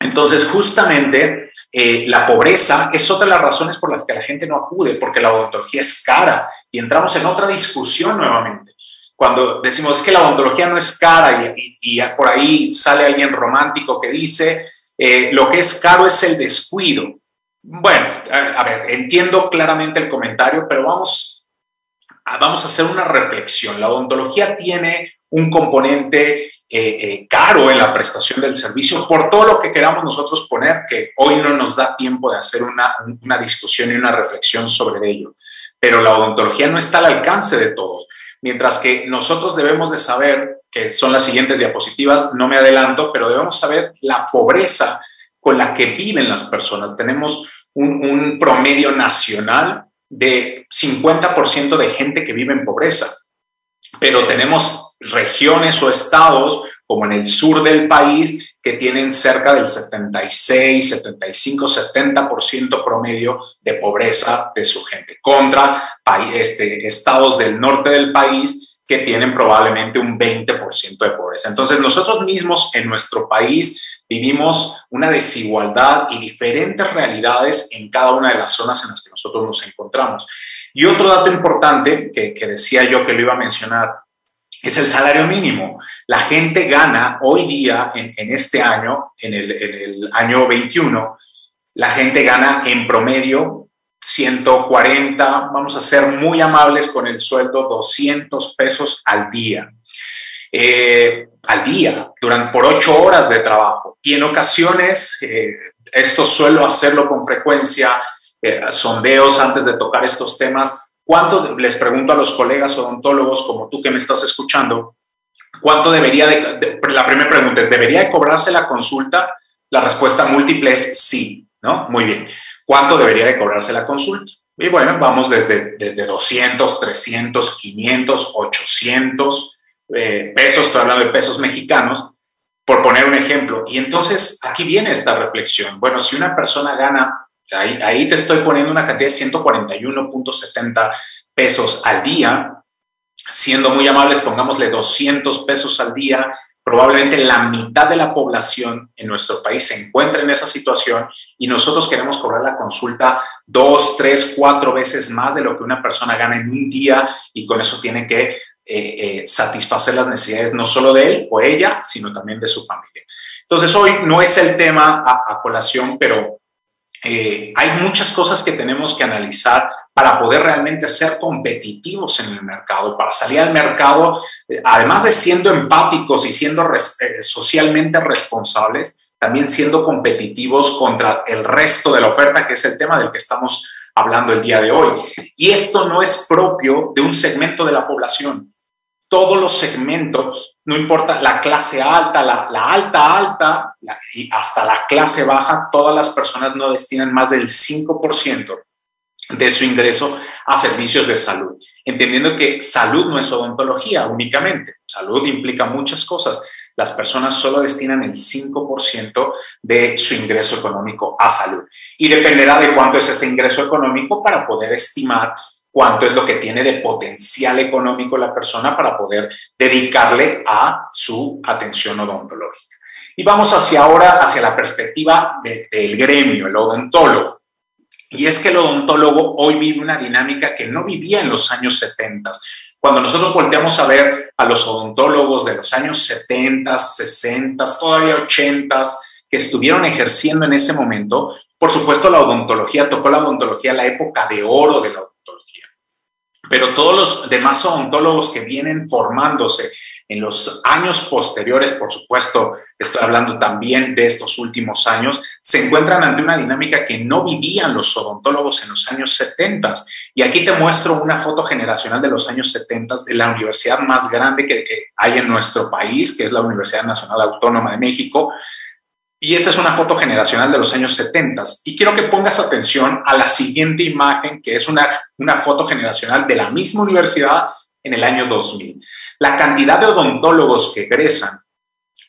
Entonces, justamente eh, la pobreza es otra de las razones por las que la gente no acude, porque la odontología es cara y entramos en otra discusión nuevamente. Cuando decimos que la odontología no es cara y, por ahí sale alguien romántico que dice eh, lo que es caro es el descuido. Bueno, a, ver, entiendo claramente el comentario, pero vamos, vamos a hacer una reflexión. La odontología tiene un componente eh, eh, caro en la prestación del servicio por todo lo que queramos nosotros poner, que hoy no nos da tiempo de hacer una, una discusión y una reflexión sobre ello. Pero la odontología no está al alcance de todos. Mientras que nosotros debemos de saber, que son las siguientes diapositivas, no me adelanto, pero debemos saber la pobreza con la que viven las personas. Tenemos un, un promedio nacional de 50% de gente que vive en pobreza, pero tenemos regiones o estados como en el sur del país que tienen cerca del 76, 75, 70% promedio de pobreza de su gente, contra este, estados del norte del país que tienen probablemente un 20% de pobreza. Entonces, nosotros mismos en nuestro país vivimos una desigualdad y diferentes realidades en cada una de las zonas en las que nosotros nos encontramos. Y otro dato importante que, que decía yo que lo iba a mencionar es el salario mínimo. La gente gana hoy día, en, este año, en el, año 21, la gente gana en promedio 140, vamos a ser muy amables con el sueldo, 200 pesos al día. Eh, al día, durante, por ocho horas de trabajo. Y en ocasiones, eh, esto suelo hacerlo con frecuencia, eh, sondeos antes de tocar estos temas, ¿Cuánto, les pregunto a los colegas odontólogos como tú que me estás escuchando, cuánto debería de, la primera pregunta es, ¿debería de cobrarse la consulta? La respuesta múltiple es sí, ¿no? Muy bien. ¿Cuánto debería de cobrarse la consulta? Y bueno, vamos desde, desde 200, 300, 500, 800 pesos, estoy hablando de pesos mexicanos, por poner un ejemplo. Y entonces aquí viene esta reflexión. Bueno, si una persona gana Ahí, te estoy poniendo una cantidad de 141.70 pesos al día. Siendo muy amables, pongámosle 200 pesos al día. Probablemente la mitad de la población en nuestro país se encuentra en esa situación y nosotros queremos cobrar la consulta dos, tres, cuatro veces más de lo que una persona gana en un día y con eso tiene que eh, eh, satisfacer las necesidades no solo de él o ella, sino también de su familia. Entonces hoy no es el tema a colación, pero eh, hay muchas cosas que tenemos que analizar para poder realmente ser competitivos en el mercado, para salir al mercado, eh, además de siendo empáticos y siendo eh, socialmente responsables, también siendo competitivos contra el resto de la oferta, que es el tema del que estamos hablando el día de hoy. Y esto no es propio de un segmento de la población todos los segmentos, no importa la clase alta, la, alta alta y hasta la clase baja, todas las personas no destinan más del 5% de su ingreso a servicios de salud, entendiendo que salud no es odontología únicamente, salud implica muchas cosas. Las personas solo destinan el 5% de su ingreso económico a salud. Y dependerá de cuánto es ese ingreso económico para poder estimar cuánto es lo que tiene de potencial económico la persona para poder dedicarle a su atención odontológica. Y vamos hacia ahora, hacia la perspectiva del gremio, el odontólogo. Y es que el odontólogo hoy vive una dinámica que no vivía en los años 70. Cuando nosotros volteamos a ver a los odontólogos de los años 70, 60, todavía 80, que estuvieron ejerciendo en ese momento, por supuesto la odontología, tocó la odontología la época de oro de la pero todos los demás odontólogos que vienen formándose en los años posteriores, por supuesto, estoy hablando también de estos últimos años, se encuentran ante una dinámica que no vivían los odontólogos en los años 70. Y aquí te muestro una foto generacional de los años 70 de la universidad más grande que, hay en nuestro país, que es la Universidad Nacional Autónoma de México, y esta es una foto generacional de los años 70. Y quiero que pongas atención a la siguiente imagen, que es una, una foto generacional de la misma universidad en el año 2000. La cantidad de odontólogos que egresan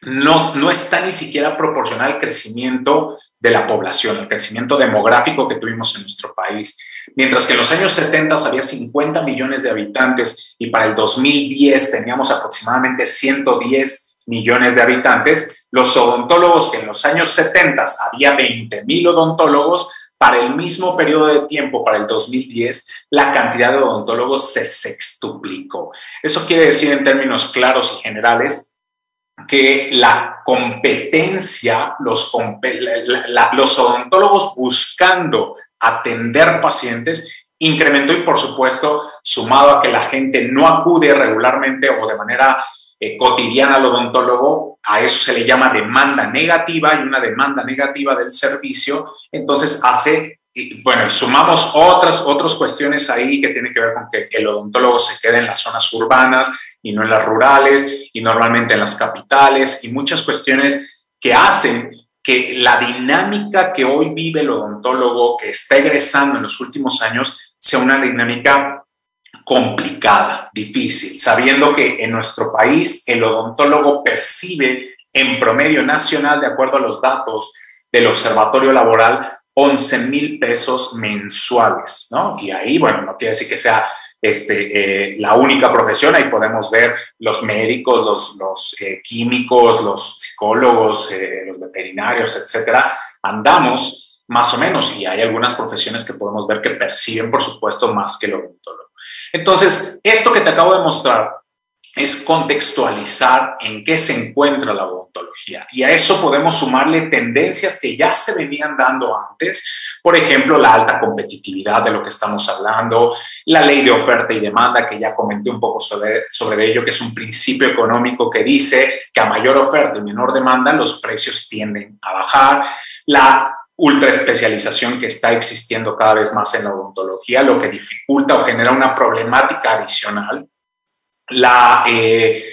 no, no está ni siquiera proporcional al crecimiento de la población, el crecimiento demográfico que tuvimos en nuestro país. Mientras que en los años 70 había 50 millones de habitantes y para el 2010 teníamos aproximadamente 110 millones de habitantes, los odontólogos que en los años 70 había 20 mil odontólogos, para el mismo periodo de tiempo, para el 2010, la cantidad de odontólogos se sextuplicó. Eso quiere decir en términos claros y generales que la competencia, los odontólogos buscando atender pacientes incrementó y por supuesto, sumado a que la gente no acude regularmente o de manera eh, cotidiana al odontólogo, a eso se le llama demanda negativa y una demanda negativa del servicio, entonces hace, bueno, sumamos otras, otras cuestiones ahí que tienen que ver con que, el odontólogo se quede en las zonas urbanas y no en las rurales y normalmente en las capitales y muchas cuestiones que hacen que la dinámica que hoy vive el odontólogo que está egresando en los últimos años sea una dinámica complicada, difícil, sabiendo que en nuestro país el odontólogo percibe en promedio nacional, de acuerdo a los datos del Observatorio Laboral, 11 mil pesos mensuales, ¿no? Y ahí, bueno, no quiere decir que sea este, eh, la única profesión, ahí podemos ver los médicos, los, eh, químicos, los psicólogos, eh, los veterinarios, etcétera, andamos más o menos y hay algunas profesiones que podemos ver que perciben, por supuesto, más que odontólogo. Entonces, esto que te acabo de mostrar es contextualizar en qué se encuentra la odontología. Y a eso podemos sumarle tendencias que ya se venían dando antes, por ejemplo, la alta competitividad de lo que estamos hablando, la ley de oferta y demanda, que ya comenté un poco sobre, sobre ello, que es un principio económico que dice que a mayor oferta y menor demanda, los precios tienden a bajar, la ultra especialización que está existiendo cada vez más en la odontología, lo que dificulta o genera una problemática adicional la, eh,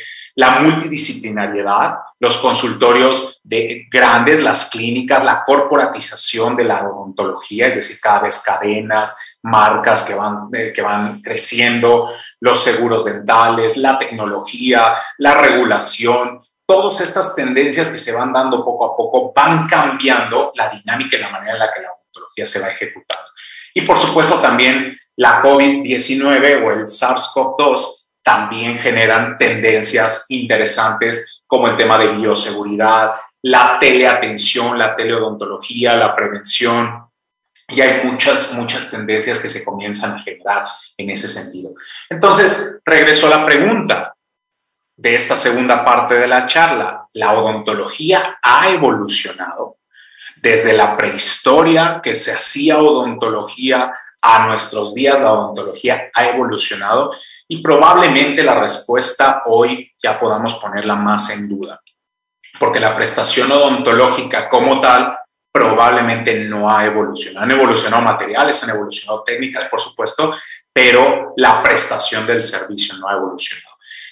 multidisciplinariedad, los consultorios de grandes, las clínicas, la corporatización de la odontología, es decir, cada vez cadenas, marcas que van, eh, que van creciendo, los seguros dentales, la tecnología, la regulación, todas estas tendencias que se van dando poco a poco van cambiando la dinámica y la manera en la que la odontología se va ejecutando. Y por supuesto también la COVID-19 o el SARS-CoV-2 también generan tendencias interesantes como el tema de bioseguridad, la teleatención, la teleodontología, la prevención. Y hay muchas, muchas tendencias que se comienzan a generar en ese sentido. Entonces, regreso a la pregunta de esta segunda parte de la charla. ¿La odontología ha evolucionado? Desde la prehistoria que se hacía odontología a nuestros días, la odontología ha evolucionado y probablemente la respuesta hoy ya podamos ponerla más en duda, porque la prestación odontológica como tal probablemente no ha evolucionado. Han evolucionado materiales, han evolucionado técnicas, por supuesto, pero la prestación del servicio no ha evolucionado.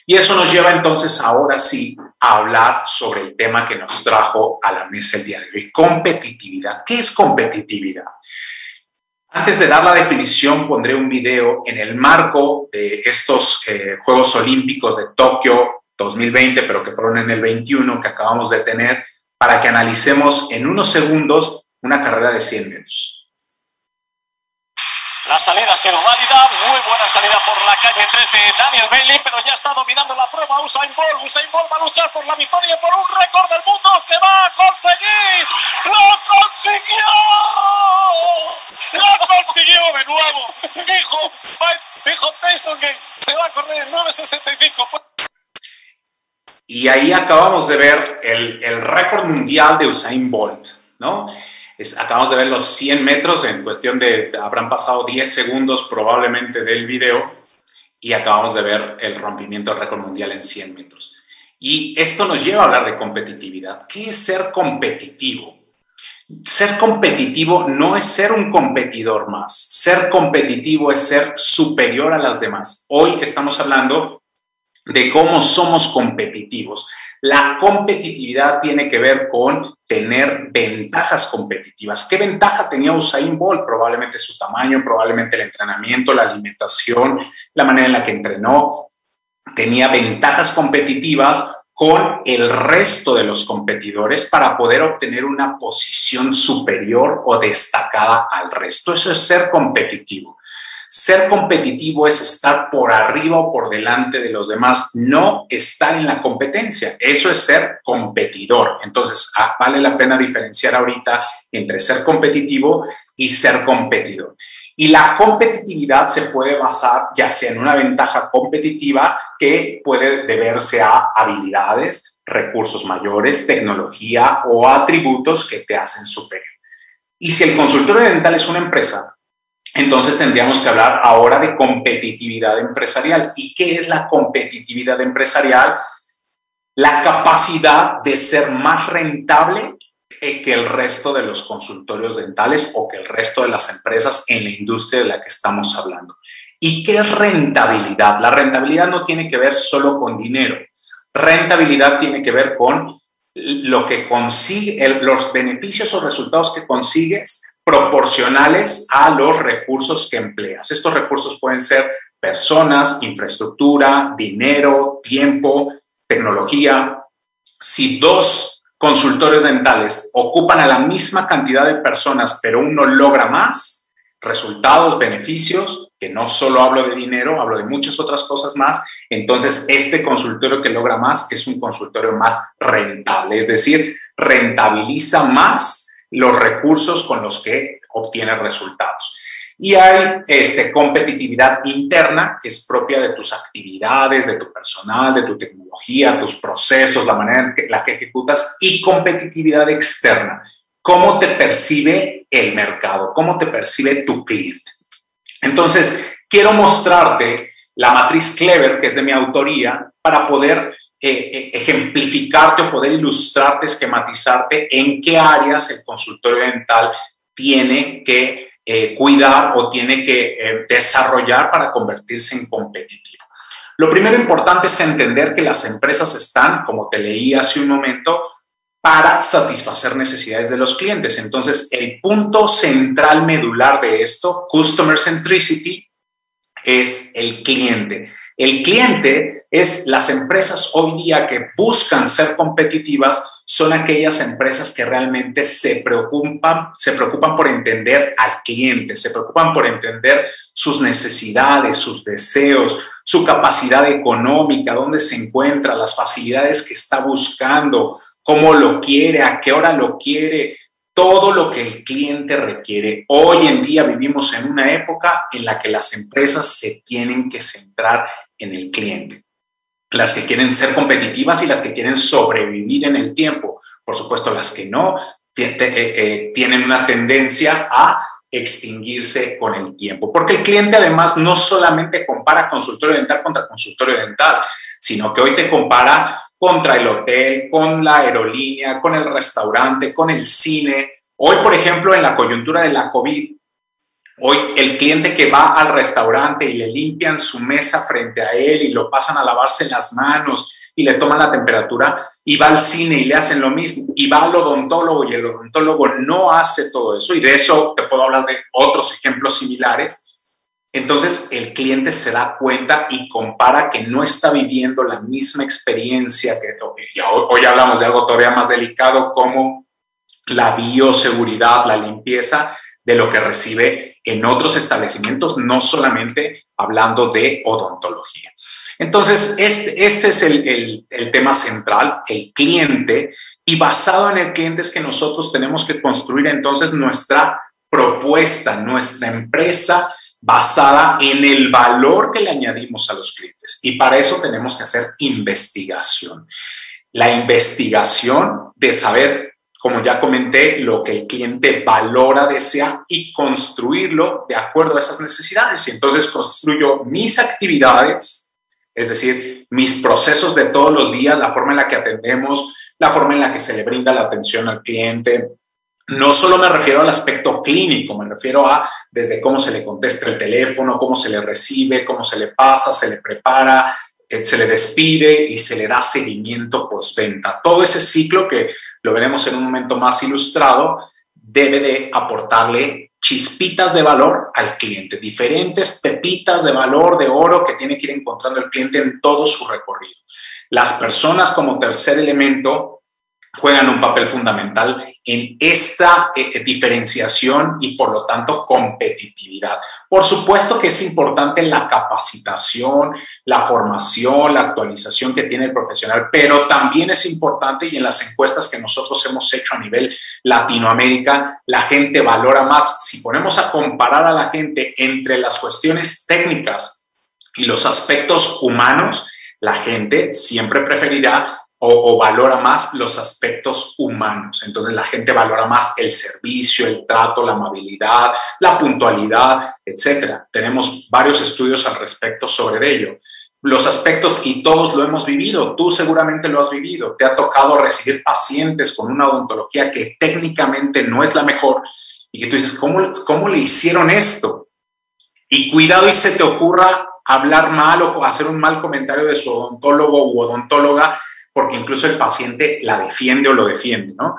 Y eso nos lleva entonces ahora sí a hablar sobre el tema que nos trajo a la mesa el día de hoy, competitividad. ¿Qué es competitividad? Antes de dar la definición, pondré un video en el marco de estos eh, Juegos Olímpicos de Tokio 2020, pero que fueron en el 21 que acabamos de tener, para que analicemos en unos segundos una carrera de 100 metros. La salida ha sido válida, muy buena salida por la calle 3 de Daniel Bailey, pero ya está dominando la prueba Usain Bolt. Usain Bolt va a luchar por la victoria y por un récord del mundo que va a conseguir. ¡Lo consiguió! ¡Lo consiguió de nuevo! Dijo, dijo Tyson que se va a correr en 9.65. Y ahí acabamos de ver el, el récord mundial de Usain Bolt, ¿no? Acabamos de ver los 100 metros en cuestión de, habrán pasado 10 segundos probablemente del video y acabamos de ver el rompimiento del récord mundial en 100 metros. Y esto nos lleva a hablar de competitividad. ¿Qué es ser competitivo? Ser competitivo no es ser un competidor más. Ser competitivo es ser superior a las demás. Hoy estamos hablando de cómo somos competitivos. La competitividad tiene que ver con tener ventajas competitivas. ¿Qué ventaja tenía Usain Bolt? Probablemente su tamaño, probablemente el entrenamiento, la alimentación, la manera en la que entrenó. Tenía ventajas competitivas con el resto de los competidores para poder obtener una posición superior o destacada al resto. Eso es ser competitivo. Ser competitivo es estar por arriba o por delante de los demás, no estar en la competencia. Eso es ser competidor. Entonces, ah, vale la pena diferenciar ahorita entre ser competitivo y ser competidor. Y la competitividad se puede basar ya sea en una ventaja competitiva que puede deberse a habilidades, recursos mayores, tecnología o atributos que te hacen superior. Y si el consultorio dental es una empresa, entonces tendríamos que hablar ahora de competitividad empresarial. ¿Y qué es la competitividad empresarial? La capacidad de ser más rentable que el resto de los consultorios dentales o que el resto de las empresas en la industria de la que estamos hablando. ¿Y qué es rentabilidad? La rentabilidad no tiene que ver solo con dinero. Rentabilidad tiene que ver con lo que consigue, los beneficios o resultados que consigues proporcionales a los recursos que empleas. Estos recursos pueden ser personas, infraestructura, dinero, tiempo, tecnología. Si dos consultores dentales ocupan a la misma cantidad de personas, pero uno logra más resultados, beneficios, que no solo hablo de dinero, hablo de muchas otras cosas más, entonces este consultorio que logra más es un consultorio más rentable, es decir, rentabiliza más los recursos con los que obtiene resultados. Y hay este, competitividad interna que es propia de tus actividades, de tu personal, de tu tecnología, tus procesos, la manera en que, la que ejecutas y competitividad externa. ¿Cómo te percibe el mercado? ¿Cómo te percibe tu cliente? Entonces, quiero mostrarte la matriz Clever, que es de mi autoría, para poder eh, eh, ejemplificarte o poder ilustrarte, esquematizarte en qué áreas el consultorio dental tiene que eh, cuidar o tiene que desarrollar para convertirse en competitivo. Lo primero importante es entender que las empresas están, como te leí hace un momento, para satisfacer necesidades de los clientes. Entonces, el punto central medular de esto, Customer Centricity, es el cliente. El cliente es las empresas hoy día que buscan ser competitivas, son aquellas empresas que realmente se preocupan, se preocupan por entender al cliente, se preocupan por entender sus necesidades, sus deseos, su capacidad económica, dónde se encuentra, las facilidades que está buscando, cómo lo quiere, a qué hora lo quiere, todo lo que el cliente requiere. Hoy en día vivimos en una época en la que las empresas se tienen que centrar en el cliente. Las que quieren ser competitivas y las que quieren sobrevivir en el tiempo. Por supuesto, las que no eh, eh, tienen una tendencia a extinguirse con el tiempo. Porque el cliente además no solamente compara consultorio dental contra consultorio dental, sino que hoy te compara contra el hotel, con la aerolínea, con el restaurante, con el cine. Hoy, por ejemplo, en la coyuntura de la COVID, hoy el cliente que va al restaurante y le limpian su mesa frente a él y lo pasan a lavarse las manos y le toman la temperatura y va al cine y le hacen lo mismo y va al odontólogo y el odontólogo no hace todo eso y de eso te puedo hablar de otros ejemplos similares entonces el cliente se da cuenta y compara que no está viviendo la misma experiencia que hoy hablamos de algo todavía más delicado como la bioseguridad, la limpieza de lo que recibe en otros establecimientos, no solamente hablando de odontología. Entonces, este, este es el, el tema central, el cliente, y basado en el cliente es que nosotros tenemos que construir entonces nuestra propuesta, nuestra empresa basada en el valor que le añadimos a los clientes. Y para eso tenemos que hacer investigación. La investigación de saber, como ya comenté, lo que el cliente valora, desea y construirlo de acuerdo a esas necesidades. Y entonces construyo mis actividades, es decir, mis procesos de todos los días, la forma en la que atendemos, la forma en la que se le brinda la atención al cliente, no solo me refiero al aspecto clínico, me refiero a desde cómo se le contesta el teléfono, cómo se le recibe, cómo se le pasa, se le prepara, eh, se le despide y se le da seguimiento postventa. Todo ese ciclo que lo veremos en un momento más ilustrado debe de aportarle chispitas de valor al cliente, diferentes pepitas de valor de oro que tiene que ir encontrando el cliente en todo su recorrido. Las personas como tercer elemento juegan un papel fundamental en esta eh, diferenciación y por lo tanto competitividad. Por supuesto que es importante la capacitación, la formación, la actualización que tiene el profesional, pero también es importante y en las encuestas que nosotros hemos hecho a nivel Latinoamérica, la gente valora más. Si ponemos a comparar a la gente entre las cuestiones técnicas y los aspectos humanos, la gente siempre preferirá o, valora más los aspectos humanos. Entonces la gente valora más el servicio, el trato, la amabilidad, la puntualidad, etcétera. Tenemos varios estudios al respecto sobre ello. Los aspectos, y todos lo hemos vivido, tú seguramente lo has vivido, te ha tocado recibir pacientes con una odontología que técnicamente no es la mejor y que tú dices, ¿cómo, cómo le hicieron esto? Y cuidado y se te ocurra hablar mal o hacer un mal comentario de su odontólogo u odontóloga porque incluso el paciente la defiende o lo defiende, ¿no?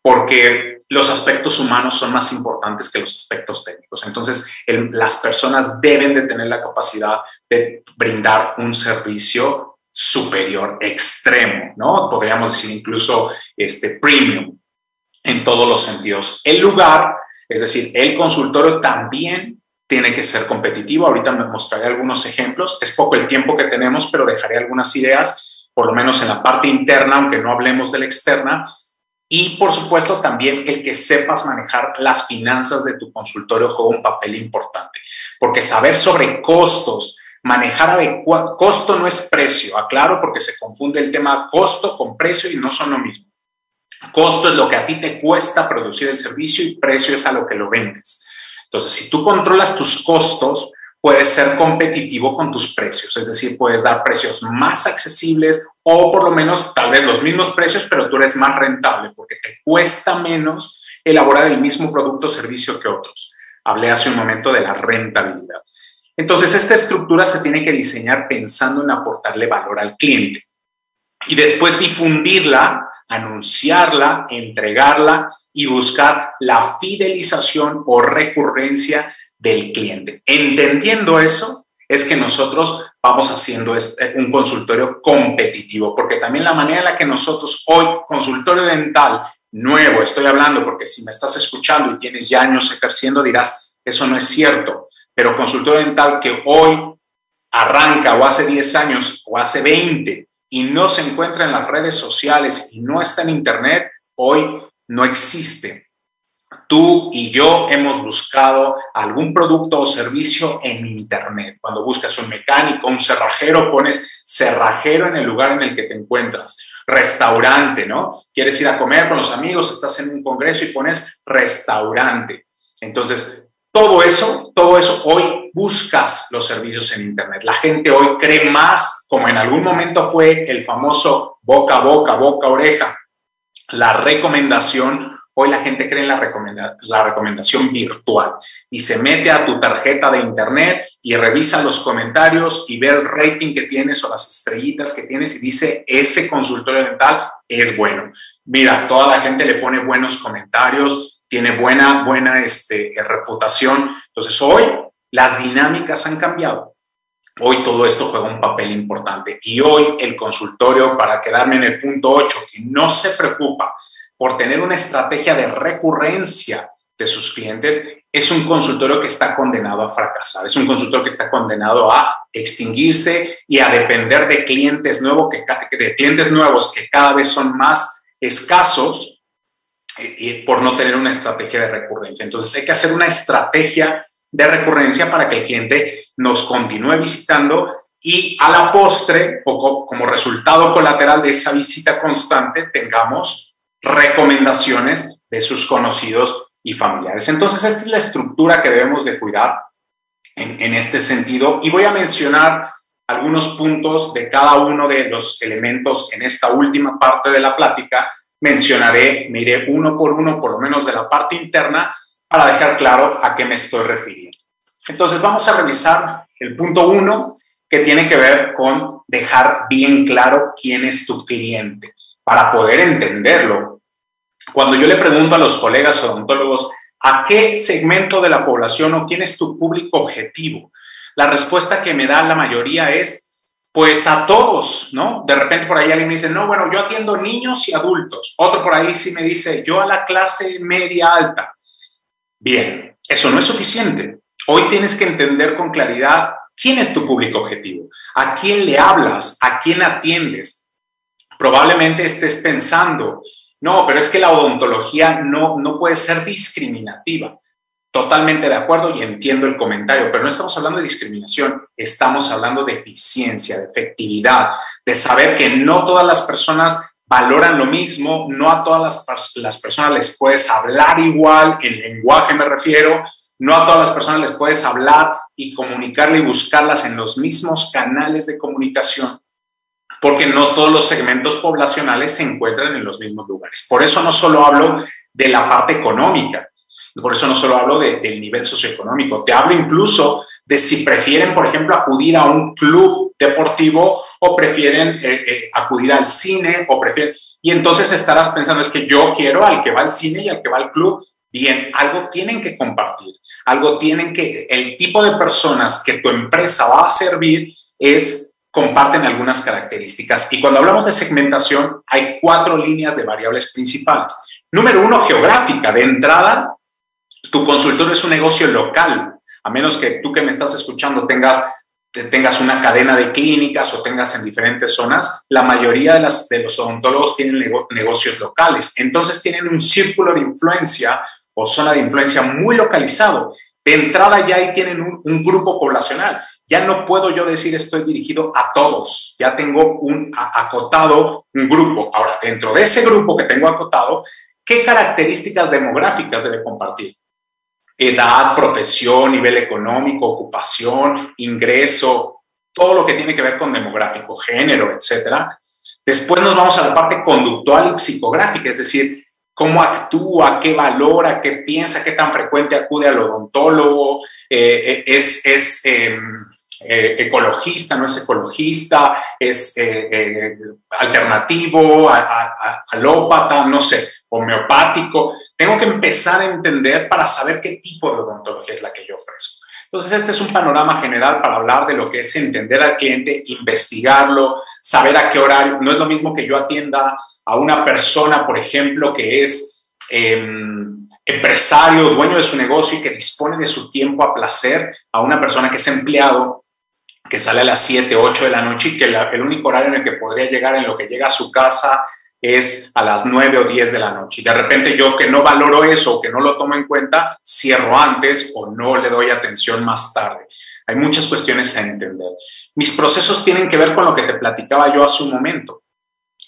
Porque los aspectos humanos son más importantes que los aspectos técnicos. Entonces, las personas deben de tener la capacidad de brindar un servicio superior, extremo, ¿no? Podríamos decir incluso este premium en todos los sentidos. El lugar, es decir, el consultorio también tiene que ser competitivo. Ahorita me mostraré algunos ejemplos. Es poco el tiempo que tenemos, pero dejaré algunas ideas, por lo menos en la parte interna, aunque no hablemos de la externa. Y por supuesto también el que sepas manejar las finanzas de tu consultorio juega un papel importante, porque saber sobre costos, manejar adecuado, costo no es precio, aclaro porque se confunde el tema costo con precio y no son lo mismo. Costo es lo que a ti te cuesta producir el servicio y precio es a lo que lo vendes. Entonces, si tú controlas tus costos, puedes ser competitivo con tus precios, es decir, puedes dar precios más accesibles o por lo menos tal vez los mismos precios, pero tú eres más rentable porque te cuesta menos elaborar el mismo producto o servicio que otros. Hablé hace un momento de la rentabilidad. Entonces, esta estructura se tiene que diseñar pensando en aportarle valor al cliente y después difundirla anunciarla, entregarla y buscar la fidelización o recurrencia del cliente. Entendiendo eso, es que nosotros vamos haciendo eh, un consultorio competitivo, porque también la manera en la que nosotros hoy, consultorio dental nuevo, estoy hablando, porque si me estás escuchando y tienes ya años ejerciendo, dirás, eso no es cierto, pero consultorio dental que hoy arranca o hace 10 años o hace 20 y no se encuentra en las redes sociales y no está en Internet, hoy no existe. Tú y yo hemos buscado algún producto o servicio en Internet. Cuando buscas un mecánico, un cerrajero, pones cerrajero en el lugar en el que te encuentras. Restaurante, ¿no? Quieres ir a comer con los amigos, estás en un congreso y pones restaurante. Entonces, todo eso, todo eso, hoy buscas los servicios en Internet. La gente hoy cree más, como en algún momento fue el famoso boca a boca, boca a oreja, la recomendación. Hoy la gente cree en la, recomendación virtual y se mete a tu tarjeta de Internet y revisa los comentarios y ve el rating que tienes o las estrellitas que tienes y dice, ese consultorio dental es bueno. Mira, toda la gente le pone buenos comentarios, tiene buena, buena este, reputación. Entonces, hoy las dinámicas han cambiado. Hoy todo esto juega un papel importante. Y hoy el consultorio, para quedarme en el punto 8, que no se preocupa por tener una estrategia de recurrencia de sus clientes, es un consultorio que está condenado a fracasar, es un consultorio que está condenado a extinguirse y a depender de clientes nuevos que, de clientes nuevos que cada vez son más escasos y por no tener una estrategia de recurrencia. Entonces hay que hacer una estrategia de recurrencia para que el cliente nos continúe visitando y a la postre, como resultado colateral de esa visita constante, tengamos recomendaciones de sus conocidos y familiares. Entonces, esta es la estructura que debemos de cuidar en, este sentido. Y voy a mencionar algunos puntos de cada uno de los elementos en esta última parte de la plática mencionaré, me uno por uno, por lo menos de la parte interna, para dejar claro a qué me estoy refiriendo. Entonces vamos a revisar el punto uno, que tiene que ver con dejar bien claro quién es tu cliente, para poder entenderlo. Cuando yo le pregunto a los colegas odontólogos, ¿a qué segmento de la población o quién es tu público objetivo? La respuesta que me da la mayoría es pues a todos, ¿no? De repente por ahí alguien me dice, no, bueno, yo atiendo niños y adultos. Otro por ahí sí me dice, yo a la clase media alta. Bien, eso no es suficiente. Hoy tienes que entender con claridad quién es tu público objetivo, a quién le hablas, a quién atiendes. Probablemente estés pensando, no, pero es que la odontología no, no puede ser discriminativa. Totalmente de acuerdo y entiendo el comentario, pero no estamos hablando de discriminación, estamos hablando de eficiencia, de efectividad, de saber que no todas las personas valoran lo mismo, no a todas las, las personas les puedes hablar igual, el lenguaje me refiero, no a todas las personas les puedes hablar y comunicarle y buscarlas en los mismos canales de comunicación, porque no todos los segmentos poblacionales se encuentran en los mismos lugares. Por eso no solo hablo de la parte económica, por eso no solo hablo del nivel socioeconómico, te hablo incluso de si prefieren, por ejemplo, acudir a un club deportivo o prefieren eh, eh, acudir al cine o prefieren... Y entonces estarás pensando, es que yo quiero al que va al cine y al que va al club. Bien, algo tienen que compartir, algo tienen que... El tipo de personas que tu empresa va a servir es comparten algunas características. Y cuando hablamos de segmentación, hay cuatro líneas de variables principales. Número uno, geográfica. De entrada, tu consultorio es un negocio local, a menos que tú que me estás escuchando tengas, tengas una cadena de clínicas o tengas en diferentes zonas, la mayoría de, las, de los odontólogos tienen negocios locales. Entonces tienen un círculo de influencia o zona de influencia muy localizado. De entrada ya ahí tienen un, un grupo poblacional ya no puedo yo decir estoy dirigido a todos, ya tengo un acotado, un grupo. Ahora, dentro de ese grupo que tengo acotado, ¿qué características demográficas debe compartir? Edad, profesión, nivel económico, ocupación, ingreso, todo lo que tiene que ver con demográfico, género, etcétera. Después nos vamos a la parte conductual y psicográfica, es decir, cómo actúa, qué valora, qué piensa, qué tan frecuente acude al odontólogo, eh, eh, es, es em, eh, ecologista, no es ecologista, es eh, eh, alternativo, alópata, no sé, homeopático. Tengo que empezar a entender para saber qué tipo de odontología es la que yo ofrezco. Entonces, este es un panorama general para hablar de lo que es entender al cliente, investigarlo, saber a qué horario. No es lo mismo que yo atienda a una persona, por ejemplo, que es em, empresario, dueño de su negocio y que dispone de su tiempo a placer, a una persona que es empleado que sale a las 7, 8 de la noche y que el único horario en el que podría llegar en lo que llega a su casa es a las 9 o 10 de la noche. Y de repente yo que no valoro eso, que no lo tomo en cuenta, cierro antes o no le doy atención más tarde. Hay muchas cuestiones a entender. Mis procesos tienen que ver con lo que te platicaba yo hace un momento.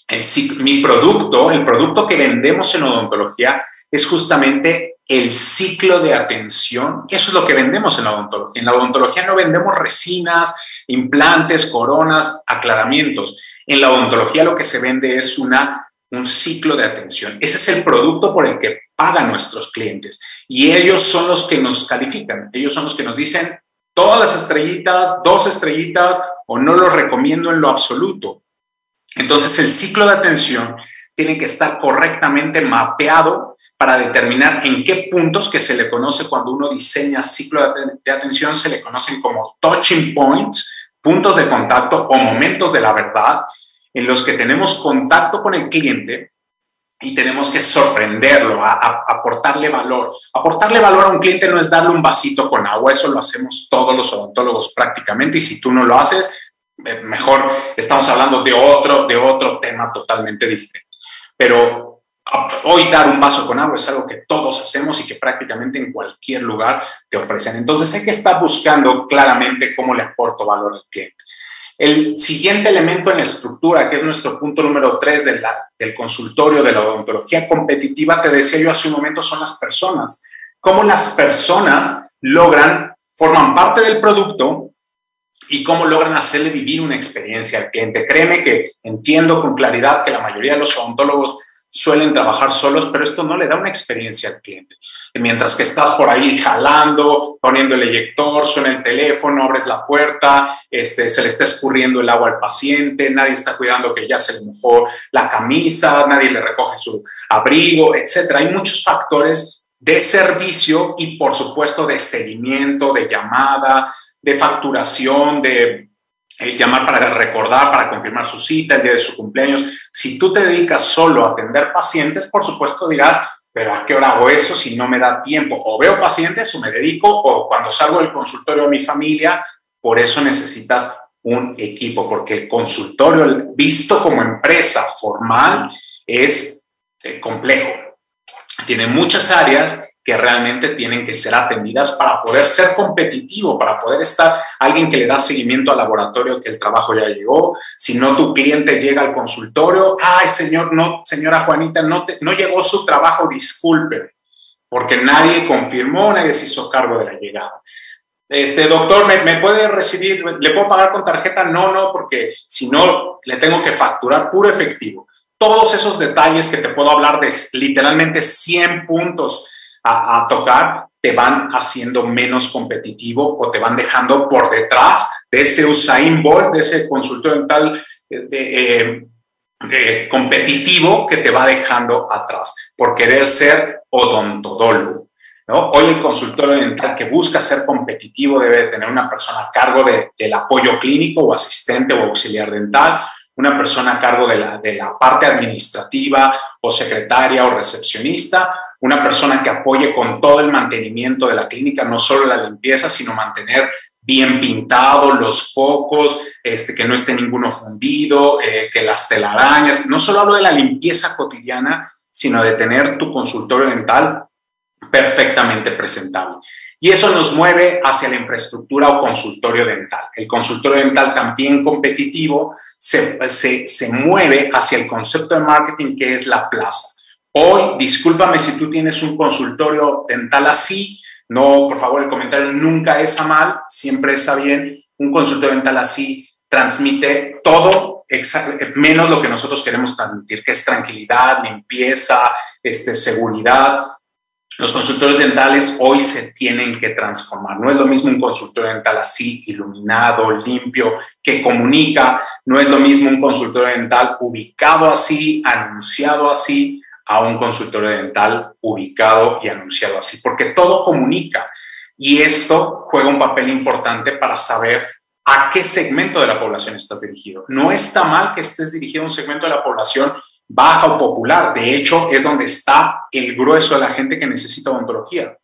El, mi producto, el producto que vendemos en odontología es justamente el ciclo de atención. Eso es lo que vendemos en la odontología. En la odontología no vendemos resinas, implantes, coronas, aclaramientos. En la odontología lo que se vende es una, un ciclo de atención. Ese es el producto por el que pagan nuestros clientes. Y ellos son los que nos califican. Ellos son los que nos dicen todas las estrellitas, dos estrellitas o no lo recomiendo en lo absoluto. Entonces el ciclo de atención tiene que estar correctamente mapeado para determinar en qué puntos que se le conoce cuando uno diseña ciclo de, atención, se le conocen como touching points, puntos de contacto o momentos de la verdad, en los que tenemos contacto con el cliente y tenemos que sorprenderlo, aportarle valor. Aportarle valor a un cliente no es darle un vasito con agua, eso lo hacemos todos los odontólogos prácticamente y si tú no lo haces, mejor estamos hablando de otro, de otro tema totalmente diferente. Pero hoy dar un vaso con agua es algo que todos hacemos y que prácticamente en cualquier lugar te ofrecen. Entonces hay que estar buscando claramente cómo le aporto valor al cliente. El siguiente elemento en la estructura, que es nuestro punto número tres de del consultorio de la odontología competitiva, te decía yo hace un momento, son las personas. Cómo las personas logran, forman parte del producto y cómo logran hacerle vivir una experiencia al cliente. Créeme que entiendo con claridad que la mayoría de los odontólogos suelen trabajar solos, pero esto no le da una experiencia al cliente. Mientras que estás por ahí jalando, poniendo el eyector, suena el teléfono, abres la puerta, este, se le está escurriendo el agua al paciente, nadie está cuidando que ya se le mojó la camisa, nadie le recoge su abrigo, etc. Hay muchos factores de servicio y, por supuesto, de seguimiento, de llamada, de facturación, de eh, llamar para recordar, para confirmar su cita, el día de su cumpleaños. Si tú te dedicas solo a atender pacientes, por supuesto dirás, pero ¿a qué hora hago eso si no me da tiempo? O veo pacientes o me dedico, o cuando salgo del consultorio a mi familia, por eso necesitas un equipo, porque el consultorio visto como empresa formal es eh, complejo. Tiene muchas áreas que realmente tienen que ser atendidas para poder ser competitivo, para poder estar alguien que le da seguimiento al laboratorio que el trabajo ya llegó. Si no, tu cliente llega al consultorio, ay, señor, no, señora Juanita, no, no llegó su trabajo, disculpe, porque nadie confirmó, nadie se hizo cargo de la llegada. Este doctor, ¿me, ¿me, puede recibir? ¿Le puedo pagar con tarjeta? No, no, porque si no, le tengo que facturar puro efectivo. Todos esos detalles que te puedo hablar de literalmente 100 puntos a, tocar, te van haciendo menos competitivo o te van dejando por detrás de ese Usain Bolt, de ese consultor dental eh, eh, eh, competitivo que te va dejando atrás por querer ser odontodólogo. ¿no? Hoy el consultorio dental que busca ser competitivo debe tener una persona a cargo del apoyo clínico o asistente o auxiliar dental, una persona a cargo de la, de la parte administrativa o secretaria o recepcionista, una persona que apoye con todo el mantenimiento de la clínica, no solo la limpieza, sino mantener bien pintados los focos, este, que no esté ninguno fundido, eh, que las telarañas. No solo hablo de la limpieza cotidiana, sino de tener tu consultorio dental perfectamente presentable. Y eso nos mueve hacia la infraestructura o consultorio dental. El consultorio dental también competitivo se, se, se mueve hacia el concepto de marketing que es la plaza. Hoy, discúlpame si tú tienes un consultorio dental así, no, por favor, el comentario nunca es a mal, siempre es a bien. Un consultorio dental así transmite todo menos lo que nosotros queremos transmitir, que es tranquilidad, limpieza, este, seguridad. Los consultorios dentales hoy se tienen que transformar. No es lo mismo un consultorio dental así, iluminado, limpio, que comunica. No es lo mismo un consultorio dental ubicado así, anunciado así a un consultorio dental ubicado y anunciado así, porque todo comunica y esto juega un papel importante para saber a qué segmento de la población estás dirigido. No está mal que estés dirigido a un segmento de la población baja o popular, de hecho es donde está el grueso de la gente que necesita odontología.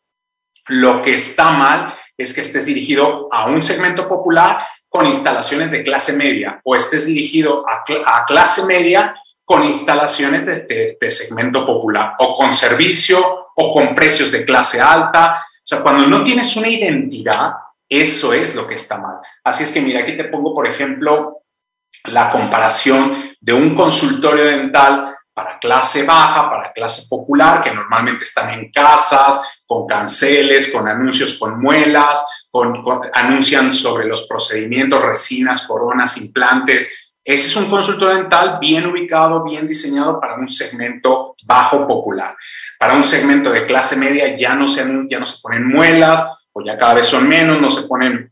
Lo que está mal es que estés dirigido a un segmento popular con instalaciones de clase media o estés dirigido a, a clase media con instalaciones de, segmento popular o con servicio o con precios de clase alta. O sea, cuando no tienes una identidad, eso es lo que está mal. Así es que mira, aquí te pongo, por ejemplo, la comparación de un consultorio dental para clase baja, para clase popular, que normalmente están en casas, con canceles, con anuncios con muelas, con, anuncian sobre los procedimientos, resinas, coronas, implantes, ese es un consultor dental bien ubicado, bien diseñado para un segmento bajo popular. Para un segmento de clase media ya no se, ya no se ponen muelas o ya cada vez son menos, no se ponen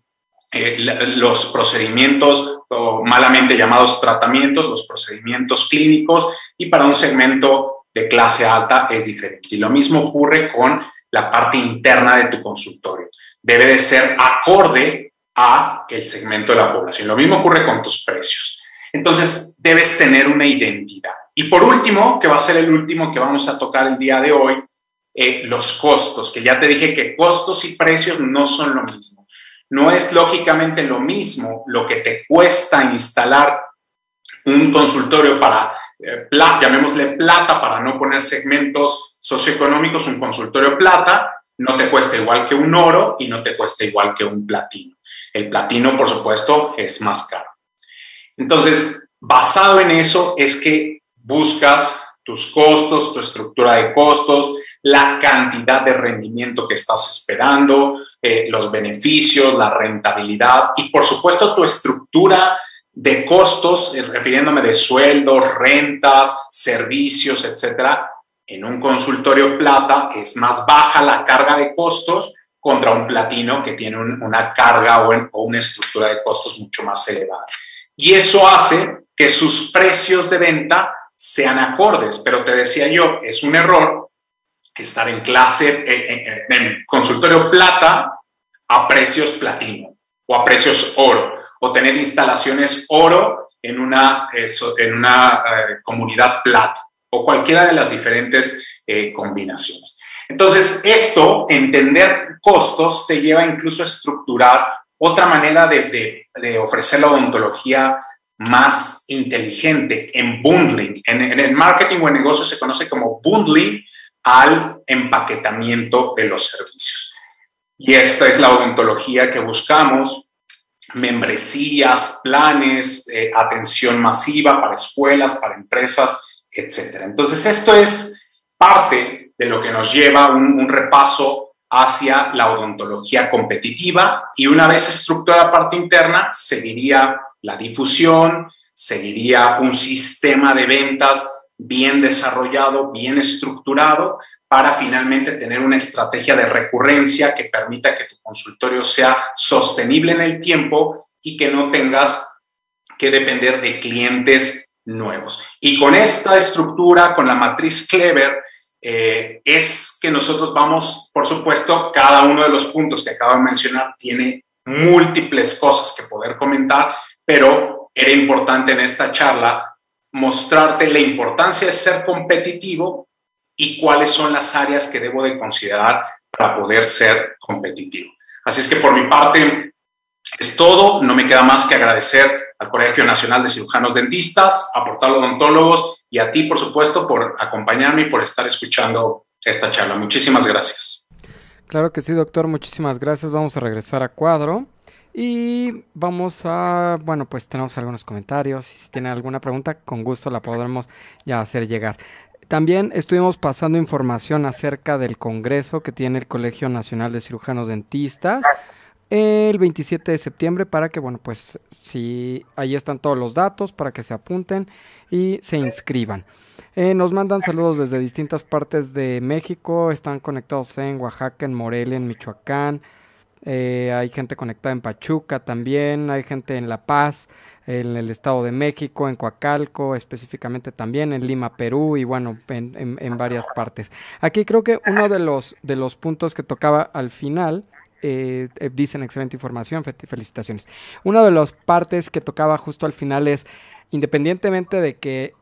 eh, los procedimientos o malamente llamados tratamientos, los procedimientos clínicos y para un segmento de clase alta es diferente. Y lo mismo ocurre con la parte interna de tu consultorio. Debe de ser acorde a el segmento de la población. Lo mismo ocurre con tus precios. Entonces, debes tener una identidad. Y por último, que va a ser el último que vamos a tocar el día de hoy, eh, los costos, que ya te dije que costos y precios no son lo mismo. No es lógicamente lo mismo lo que te cuesta instalar un consultorio para, eh, llamémosle plata, para no poner segmentos socioeconómicos, un consultorio plata, no te cuesta igual que un oro y no te cuesta igual que un platino. El platino, por supuesto, es más caro. Entonces, basado en eso es que buscas tus costos, tu estructura de costos, la cantidad de rendimiento que estás esperando, eh, los beneficios, la rentabilidad y por supuesto tu estructura de costos, eh, refiriéndome de sueldos, rentas, servicios, etcétera. En un consultorio plata es más baja la carga de costos contra un platino que tiene una carga o una estructura de costos mucho más elevada. Y eso hace que sus precios de venta sean acordes. Pero te decía yo, es un error estar en clase, eh, eh, eh, en, consultorio plata a precios platino o a precios oro, o tener instalaciones oro en una, en una comunidad plata, o cualquiera de las diferentes combinaciones. Entonces, esto, entender costos, te lleva incluso a estructurar otra manera de, ofrecer la odontología más inteligente en bundling. En, el marketing o en negocio se conoce como bundling al empaquetamiento de los servicios. Y esta es la odontología que buscamos, membresías, planes, eh, atención masiva para escuelas, para empresas, etc. Entonces, esto es parte de lo que nos lleva un, un repaso hacia la odontología competitiva y una vez estructurada la parte interna, seguiría la difusión, seguiría un sistema de ventas bien desarrollado, bien estructurado para finalmente tener una estrategia de recurrencia que permita que tu consultorio sea sostenible en el tiempo y que no tengas que depender de clientes nuevos. Y con esta estructura, con la matriz Clever, eh, es que nosotros vamos, por supuesto, cada uno de los puntos que acabo de mencionar tiene múltiples cosas que poder comentar, pero era importante en esta charla mostrarte la importancia de ser competitivo y cuáles son las áreas que debo de considerar para poder ser competitivo. Así es que por mi parte es todo. No me queda más que agradecer al Colegio Nacional de Cirujanos Dentistas, a Portal Odontólogos y a ti, por supuesto, por acompañarme y por estar escuchando esta charla. Muchísimas gracias. Claro que sí, doctor. Muchísimas gracias. Vamos a regresar a cuadro. Y vamos a, bueno, pues tenemos algunos comentarios y si tienen alguna pregunta, con gusto la podremos ya hacer llegar. También estuvimos pasando información acerca del congreso que tiene el Colegio Nacional de Cirujanos Dentistas el 27 de septiembre para que, bueno, pues si ahí están todos los datos para que se apunten y se inscriban. Eh, nos mandan saludos desde distintas partes de México, están conectados en Oaxaca, en Morelia, en Michoacán, eh, hay gente conectada en Pachuca también, hay gente en La Paz, en el Estado de México, en Coacalco, específicamente también en Lima, Perú y bueno, en, en, varias partes. Aquí creo que uno de los, de los puntos que tocaba al final, eh, eh, dicen excelente información, felicitaciones. Una de las partes que tocaba justo al final es, independientemente de que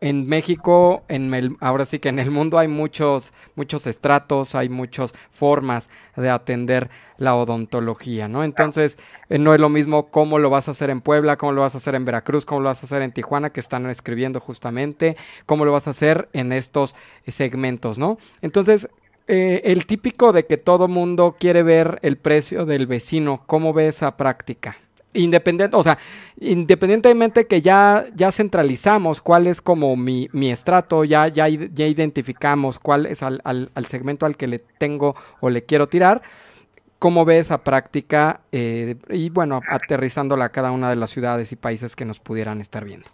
en México, en el, ahora sí que en el mundo hay muchos, muchos estratos, hay muchas formas de atender la odontología, ¿no? Entonces, eh, no es lo mismo cómo lo vas a hacer en Puebla, cómo lo vas a hacer en Veracruz, cómo lo vas a hacer en Tijuana, que están escribiendo justamente, cómo lo vas a hacer en estos segmentos, ¿no? Entonces, eh, el típico de que todo mundo quiere ver el precio del vecino, ¿cómo ve esa práctica? independiente, o sea, independientemente que ya, ya centralizamos cuál es como mi, mi estrato, ya, ya, ya identificamos cuál es al, al, segmento al que le tengo o le quiero tirar, ¿cómo ve esa práctica? Eh, y bueno, aterrizándola a cada una de las ciudades y países que nos pudieran estar viendo.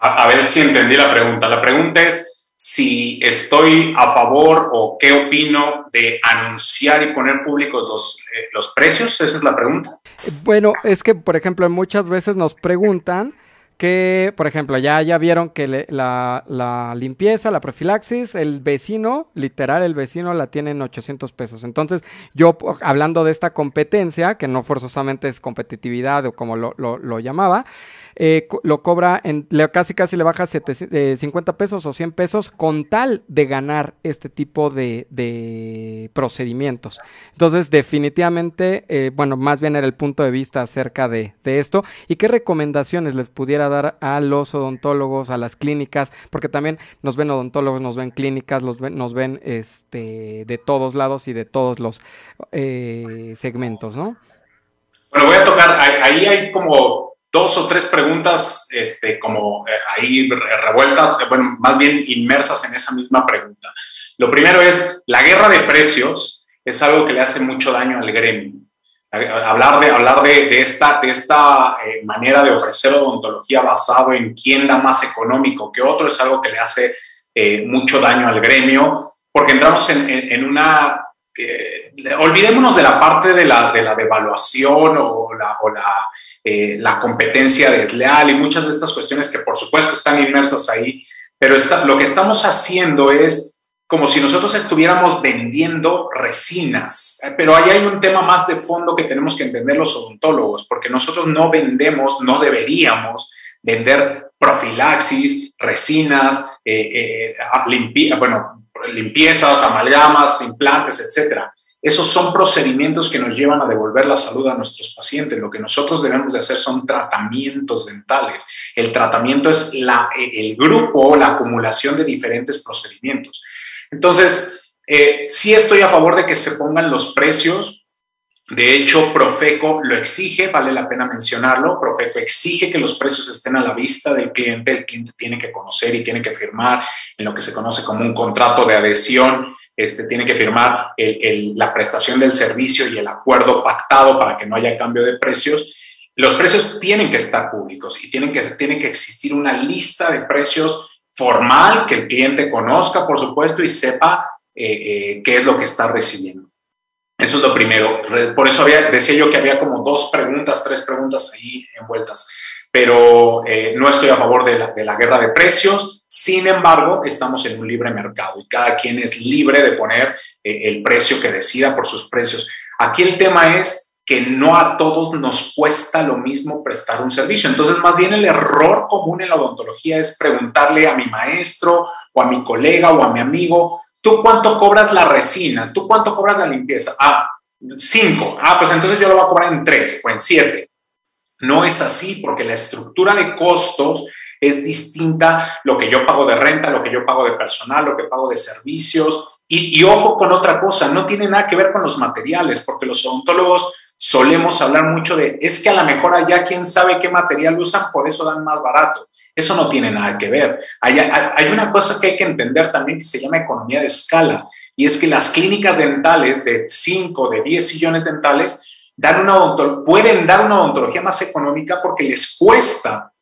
A, a ver si entendí la pregunta. La pregunta es si estoy a favor o qué opino de anunciar y poner públicos los, eh, los precios, esa es la pregunta. Bueno, es que, por ejemplo, muchas veces nos preguntan que, por ejemplo, ya, ya vieron que la, la, limpieza, la profilaxis, el vecino, literal, el vecino la tiene en 800 pesos. Entonces, yo, hablando de esta competencia, que no forzosamente es competitividad o como lo, lo, lo llamaba, eh, lo cobra, en, casi casi le baja 50 eh, pesos o 100 pesos con tal de ganar este tipo de, procedimientos. Entonces, definitivamente, eh, bueno, más bien era el punto de vista acerca de, esto y qué recomendaciones les pudiera dar a los odontólogos, a las clínicas, porque también nos ven odontólogos, nos ven clínicas, los nos ven este, de todos lados y de todos los segmentos, ¿no? Bueno, voy a tocar, ahí hay como dos o tres preguntas este, como eh, ahí revueltas, eh, bueno, más bien inmersas en esa misma pregunta. Lo primero es, la guerra de precios es algo que le hace mucho daño al gremio. Hablar de, hablar de, esta, de esta eh, manera de ofrecer odontología basado en quién da más económico que otro es algo que le hace mucho daño al gremio, porque entramos en, en, una... olvidémonos de la parte de la, de la devaluación o la, o la eh, la competencia desleal y muchas de estas cuestiones que por supuesto están inmersas ahí, pero lo que estamos haciendo es como si nosotros estuviéramos vendiendo resinas, eh, pero ahí hay un tema más de fondo que tenemos que entender los odontólogos, porque nosotros no vendemos, no deberíamos vender profilaxis, resinas, eh, bueno, limpiezas, amalgamas, implantes, etcétera. Esos son procedimientos que nos llevan a devolver la salud a nuestros pacientes. Lo que nosotros debemos de hacer son tratamientos dentales. El tratamiento es el grupo, la acumulación de diferentes procedimientos. Entonces, eh, sí estoy a favor de que se pongan los precios de hecho, Profeco lo exige, vale la pena mencionarlo, Profeco exige que los precios estén a la vista del cliente, el cliente tiene que conocer y tiene que firmar en lo que se conoce como un contrato de adhesión, este, tiene que firmar la prestación del servicio y el acuerdo pactado para que no haya cambio de precios. Los precios tienen que estar públicos y tienen que, tiene que existir una lista de precios formal que el cliente conozca, por supuesto, y sepa qué es lo que está recibiendo. Eso es lo primero. Por eso decía yo que había como dos preguntas, tres preguntas ahí envueltas. Pero no estoy a favor de la, de la guerra de precios. Sin embargo, estamos en un libre mercado y cada quien es libre de poner el precio que decida por sus precios. Aquí el tema es que no a todos nos cuesta lo mismo prestar un servicio. Entonces, más bien el error común en la odontología es preguntarle a mi maestro o a mi colega o a mi amigo, ¿tú cuánto cobras la resina? ¿Tú cuánto cobras la limpieza? Ah, cinco. Ah, pues entonces yo lo voy a cobrar en tres o en siete. No es así porque la estructura de costos es distinta lo que yo pago de renta, lo que yo pago de personal, lo que pago de servicios. Y, y ojo con otra cosa, no tiene nada que ver con los materiales, porque los odontólogos solemos hablar mucho de, es que a lo mejor allá quién sabe qué material usan, por eso dan más barato. Eso no tiene nada que ver. Hay, una cosa que hay que entender también que se llama economía de escala, y es que las clínicas dentales de 5, de 10 sillones dentales, dan una pueden dar una odontología más económica porque les cuesta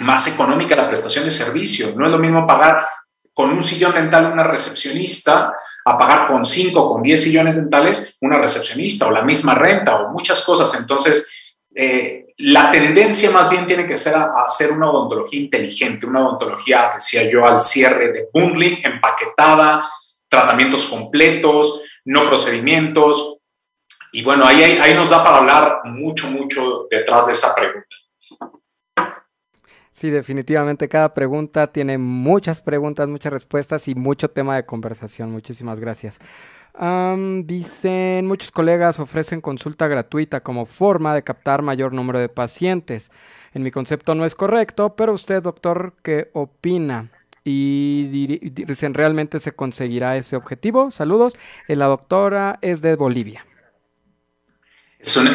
más económica la prestación de servicio. No es lo mismo pagar con un sillón dental una recepcionista a pagar con 5, con 10 sillones dentales una recepcionista o la misma renta o muchas cosas. Entonces, eh, la tendencia más bien tiene que ser a, hacer una odontología inteligente, una odontología, decía yo, al cierre de bundling, empaquetada, tratamientos completos, no procedimientos. Y bueno, ahí, ahí nos da para hablar mucho, mucho detrás de esa pregunta. Sí, definitivamente cada pregunta tiene muchas preguntas, muchas respuestas y mucho tema de conversación. Muchísimas gracias. Dicen, muchos colegas ofrecen consulta gratuita como forma de captar mayor número de pacientes. En mi concepto no es correcto, pero usted, doctor, ¿qué opina? Y dicen, ¿realmente se conseguirá ese objetivo? Saludos. Eh, la doctora es de Bolivia. Es, una...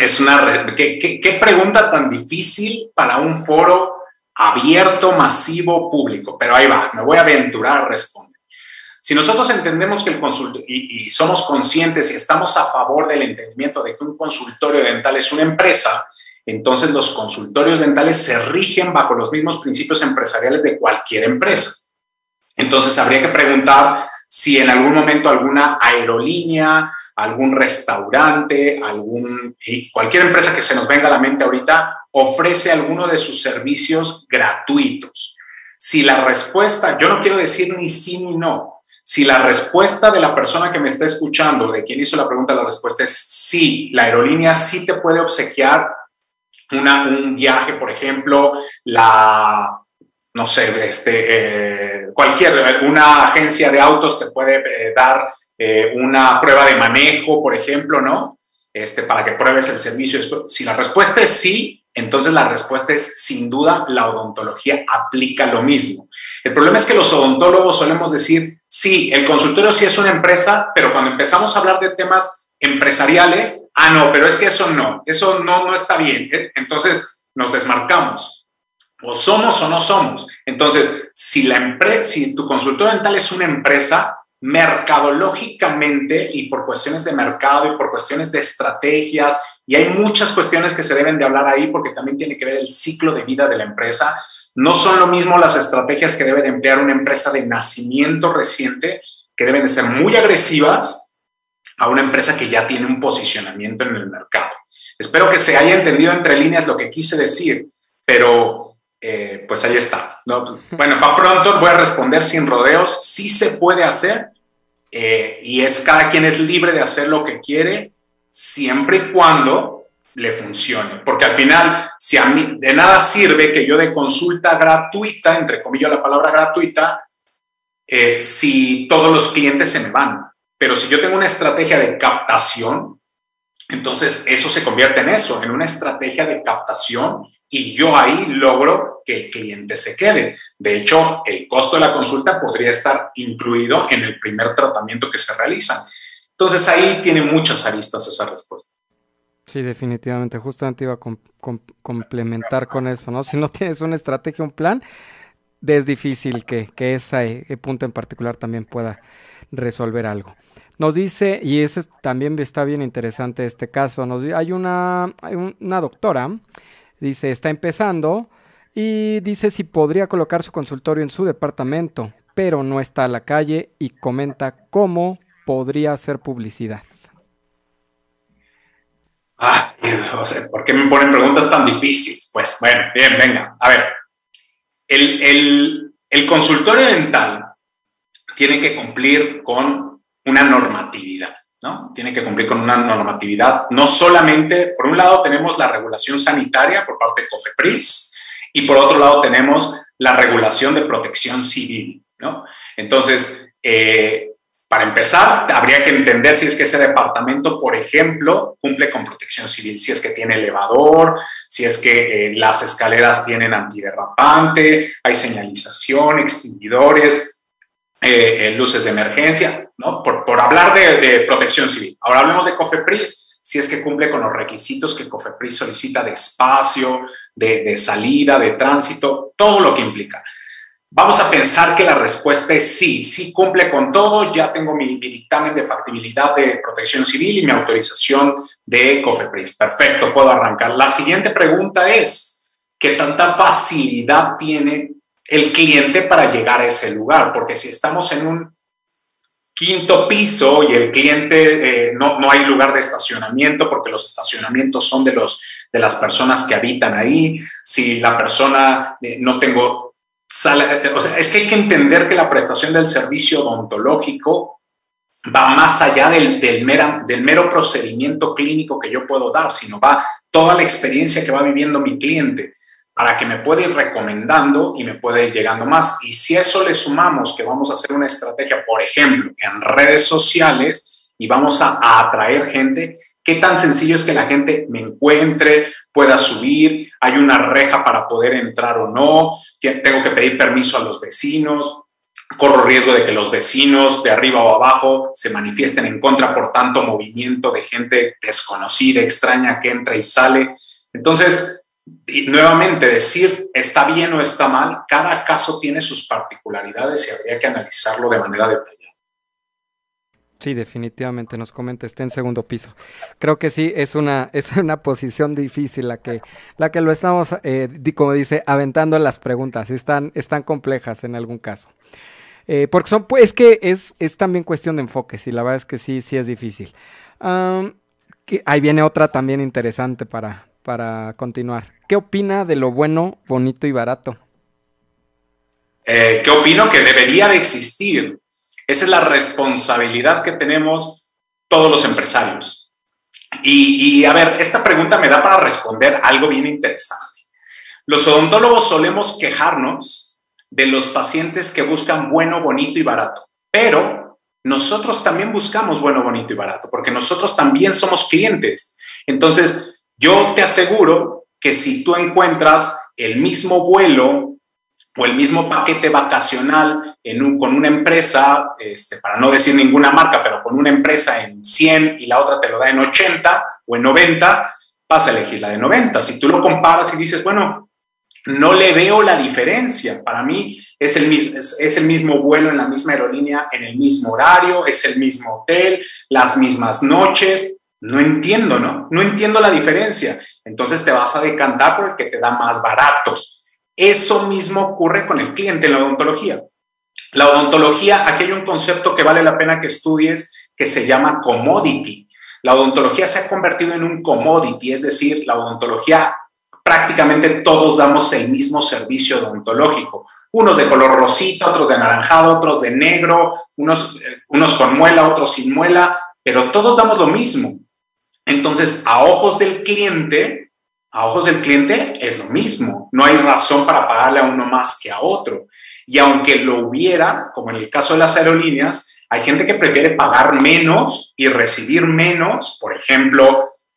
qué pregunta tan difícil para un foro abierto, masivo, público. Pero ahí va, me voy a aventurar a responder. Si nosotros entendemos que el consultorio, y, somos conscientes y estamos a favor del entendimiento de que un consultorio dental es una empresa, entonces los consultorios dentales se rigen bajo los mismos principios empresariales de cualquier empresa. Entonces habría que preguntar si en algún momento alguna aerolínea, algún restaurante, algún, cualquier empresa que se nos venga a la mente ahorita ofrece alguno de sus servicios gratuitos. Si la respuesta, yo no quiero decir ni sí ni no, si la respuesta de la persona que me está escuchando, de quien hizo la pregunta, la respuesta es sí, la aerolínea sí te puede obsequiar una, un viaje, por ejemplo, la, no sé, este, eh, cualquier, una agencia de autos te puede eh, dar eh, una prueba de manejo, por ejemplo, ¿no? Este, para que pruebes el servicio. Si la respuesta es sí, entonces la respuesta es sin duda la odontología aplica lo mismo. El problema es que los odontólogos solemos decir, sí, el consultorio sí es una empresa, pero cuando empezamos a hablar de temas empresariales, ah, no, pero es que eso no, eso no, no está bien. Entonces nos desmarcamos. O somos o no somos. Entonces, si, la empresa, si tu consultorio dental es una empresa, mercadológicamente y por cuestiones de mercado y por cuestiones de estrategias, y hay muchas cuestiones que se deben de hablar ahí porque también tiene que ver el ciclo de vida de la empresa. No son lo mismo las estrategias que debe de emplear una empresa de nacimiento reciente, que deben de ser muy agresivas, a una empresa que ya tiene un posicionamiento en el mercado. Espero que se haya entendido entre líneas lo que quise decir, pero eh, pues ahí está. Bueno, para pronto voy a responder sin rodeos. Sí se puede hacer eh, y es cada quien es libre de hacer lo que quiere siempre y cuando le funcione. Porque al final, si a mí de nada sirve que yo de consulta gratuita, entre comillas la palabra gratuita, eh, si todos los clientes se me van. Pero si yo tengo una estrategia de captación, entonces eso se convierte en eso, en una estrategia de captación y yo ahí logro que el cliente se quede. De hecho, el costo de la consulta podría estar incluido en el primer tratamiento que se realiza. Entonces ahí tiene muchas aristas esa respuesta. Sí, definitivamente. Justamente iba a complementar con eso, ¿no? Si no tienes una estrategia, un plan, es difícil que, que ese punto en particular también pueda resolver algo. Nos dice, y ese también está bien interesante este caso, nos, hay, una, hay una doctora Dice, está empezando y dice si podría colocar su consultorio en su departamento, pero no está a la calle y comenta cómo podría hacer publicidad? Ah, o sea, ¿por qué me ponen preguntas tan difíciles? Pues bueno, bien, venga. A ver, el, el, el consultorio dental tiene que cumplir con una normatividad, ¿no? Tiene que cumplir con una normatividad. No solamente, por un lado tenemos la regulación sanitaria por parte de COFEPRIS y por otro lado tenemos la regulación de protección civil, ¿no? Entonces, eh, para empezar, habría que entender si es que ese departamento, por ejemplo, cumple con protección civil, si es que tiene elevador, si es que eh, las escaleras tienen antiderrapante, hay señalización, extinguidores, eh, eh, luces de emergencia, ¿no? Por, por hablar de, protección civil. Ahora hablemos de COFEPRIS, si es que cumple con los requisitos que COFEPRIS solicita de espacio, de, de salida, de tránsito, todo lo que implica. Vamos a pensar que la respuesta es sí, sí cumple con todo, ya tengo mi, dictamen de factibilidad de protección civil y mi autorización de COFEPRIS. Perfecto, puedo arrancar. La siguiente pregunta es, ¿qué tanta facilidad tiene el cliente para llegar a ese lugar? Porque si estamos en un quinto piso y el cliente eh, no, no hay lugar de estacionamiento porque los estacionamientos son de, los, de las personas que habitan ahí, si la persona eh, no tengo o sea, es que hay que entender que la prestación del servicio odontológico va más allá del, del, del mero procedimiento clínico que yo puedo dar, sino va toda la experiencia que va viviendo mi cliente para que me pueda ir recomendando y me pueda ir llegando más. Y si a eso le sumamos que vamos a hacer una estrategia, por ejemplo, en redes sociales y vamos a atraer gente, ¿Qué tan sencillo es que la gente me encuentre, pueda subir? ¿Hay una reja para poder entrar o no? ¿Tengo que pedir permiso a los vecinos? ¿Corro riesgo de que los vecinos de arriba o abajo se manifiesten en contra por tanto movimiento de gente desconocida, extraña que entra y sale? Entonces, nuevamente, decir está bien o está mal, cada caso tiene sus particularidades y habría que analizarlo de manera detallada. Sí, definitivamente nos comenta, está en segundo piso. Creo que sí, es una, es una posición difícil la que, la que lo estamos, eh, como dice, aventando las preguntas, están, están complejas en algún caso. Eh, porque son, pues, es que es, es también cuestión de enfoque, y la verdad es que sí, sí es difícil. ahí viene otra también interesante para, para continuar. ¿Qué opina de lo bueno, bonito y barato? Eh, ¿Qué opino que debería de existir? Esa es la responsabilidad que tenemos todos los empresarios. Y, a ver, esta pregunta me da para responder algo bien interesante. Los odontólogos solemos quejarnos de los pacientes que buscan bueno, bonito y barato, pero nosotros también buscamos bueno, bonito y barato, porque nosotros también somos clientes. Entonces, yo te aseguro que si tú encuentras el mismo vuelo o el mismo paquete vacacional con una empresa, este, para no decir ninguna marca, pero con una empresa en 100 y la otra te lo da en 80 o en 90, vas a elegir la de 90. Si tú lo comparas y dices, bueno, no le veo la diferencia. Para mí es el, mismo, es, el mismo vuelo en la misma aerolínea, en el mismo horario, es el mismo hotel, las mismas noches. No entiendo, ¿no? No entiendo la diferencia. Entonces te vas a decantar por el que te da más barato. Eso mismo ocurre con el cliente en la odontología. La odontología, aquí hay un concepto que vale la pena que estudies que se llama commodity. La odontología se ha convertido en un commodity, es decir, la odontología prácticamente todos damos el mismo servicio odontológico. Unos de color rosita, otros de anaranjado, otros de negro, unos, eh, unos con muela, otros sin muela, pero todos damos lo mismo. Entonces, a ojos del cliente, a ojos del cliente es lo mismo. No hay razón para pagarle a uno más que a otro. Y aunque lo hubiera, como en el caso de las aerolíneas, hay gente que prefiere pagar menos y recibir menos, por ejemplo,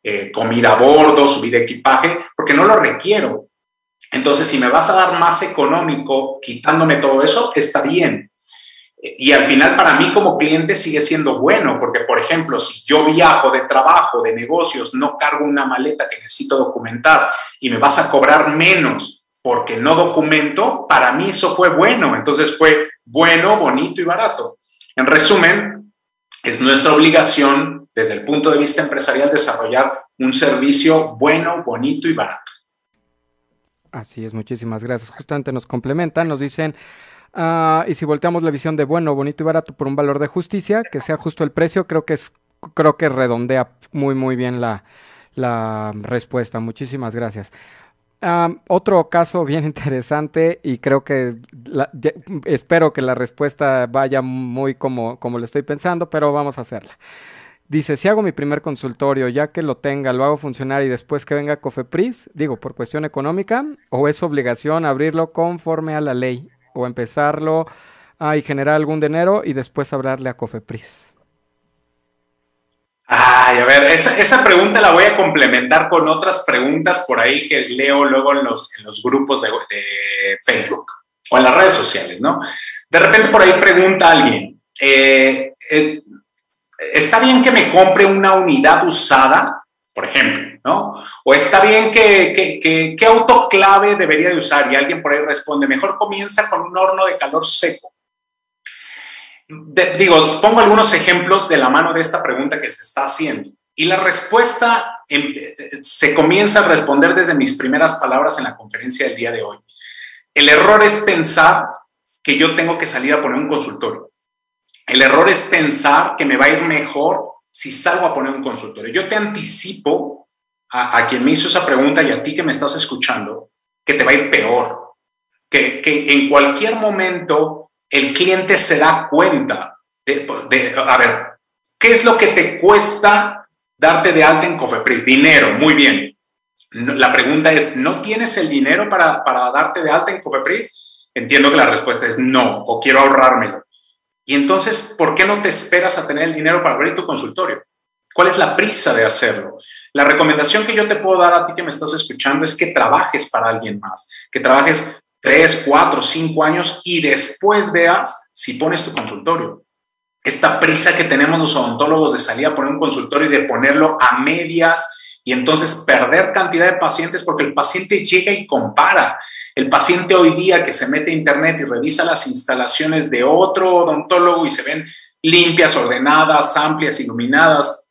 eh, comida a bordo, subir equipaje, porque no lo requiero. Entonces, si me vas a dar más económico quitándome todo eso, está bien. Y al final para mí como cliente sigue siendo bueno, porque por ejemplo, si yo viajo de trabajo, de negocios, no cargo una maleta que necesito documentar y me vas a cobrar menos porque no documento, para mí eso fue bueno. Entonces fue bueno, bonito y barato. En resumen, es nuestra obligación desde el punto de vista empresarial desarrollar un servicio bueno, bonito y barato. Así es, muchísimas gracias. Justamente nos complementan, nos dicen... Ah, y si volteamos la visión de bueno, bonito y barato por un valor de justicia, que sea justo el precio, creo que es, creo que redondea muy, muy bien la, respuesta. Muchísimas gracias. otro caso bien interesante y creo que espero que la respuesta vaya muy como, como lo estoy pensando, pero vamos a hacerla. Dice, si hago mi primer consultorio, ya que lo tenga, lo hago funcionar y después que venga Cofepris, digo, por cuestión económica, o es obligación abrirlo conforme a la ley, o empezarlo y generar algún dinero y después hablarle a Cofepris. Ay, a ver, esa, pregunta la voy a complementar con otras preguntas por ahí que leo luego en los, en los grupos de, Facebook o en las redes sociales, ¿no? De repente por ahí pregunta alguien, eh, eh, ¿está bien que me compre una unidad usada, por ejemplo, ¿no? O está bien que, que, ¿qué autoclave debería de usar? Y alguien por ahí responde, mejor comienza con un horno de calor seco digo, pongo algunos ejemplos de la mano de esta pregunta que se está haciendo. Y la respuesta em, se comienza a responder desde mis primeras palabras en la conferencia del día de hoy. El error es pensar que yo tengo que salir a poner un consultorio. El error es pensar que me va a ir mejor si salgo a poner un consultorio. Yo te anticipo a, quien me hizo esa pregunta y a ti que me estás escuchando que te va a ir peor. Que, que en cualquier momento el cliente se da cuenta de, a ver, ¿qué es lo que te cuesta darte de alta en Cofepris? Dinero, muy bien. La pregunta es, ¿no tienes el dinero para, para darte de alta en Cofepris? Entiendo que la respuesta es no, o quiero ahorrármelo. Y entonces, ¿por qué no te esperas a tener el dinero para abrir tu consultorio? ¿Cuál es la prisa de hacerlo? La recomendación que yo te puedo dar a ti que me estás escuchando es que trabajes para alguien más, que trabajes tres, cuatro, cinco años y después veas si pones tu consultorio. Esta prisa que tenemos los odontólogos de salir a poner un consultorio y de ponerlo a medias y entonces perder cantidad de pacientes porque el paciente llega y compara. El paciente hoy día que se mete a internet y revisa las instalaciones de otro odontólogo y se ven limpias, ordenadas, amplias, iluminadas,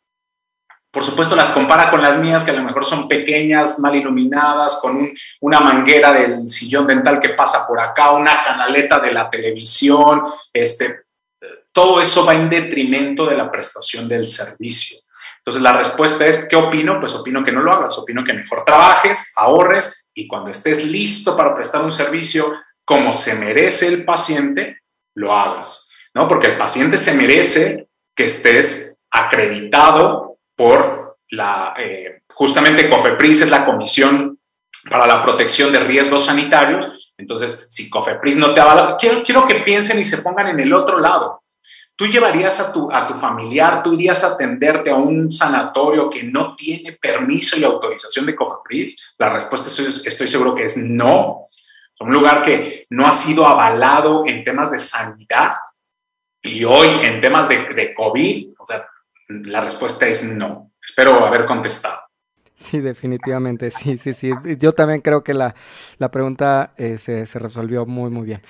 por supuesto, las compara con las mías, que a lo mejor son pequeñas, mal iluminadas, con una manguera del sillón dental que pasa por acá, una canaleta de la televisión. Este, todo eso va en detrimento de la prestación del servicio. Entonces, la respuesta es, ¿qué opino? Pues opino que no lo hagas, opino que mejor trabajes, ahorres y cuando estés listo para prestar un servicio como se merece el paciente, lo hagas, ¿no? Porque el paciente se merece que estés acreditado por la, eh, justamente COFEPRIS es la Comisión para la Protección de Riesgos Sanitarios. Entonces, si COFEPRIS no te avala, quiero, quiero que piensen y se pongan en el otro lado. ¿Tú llevarías a tu, a tu familiar, tú irías a atenderte a un sanatorio que no tiene permiso y autorización de COFEPRIS? La respuesta estoy, estoy seguro que es no. Un lugar que no ha sido avalado en temas de sanidad y hoy en temas de, de COVID, o sea, la respuesta es no. Espero haber contestado. Sí, definitivamente, sí, sí, sí. Yo también creo que la, pregunta eh, se, resolvió muy, muy bien.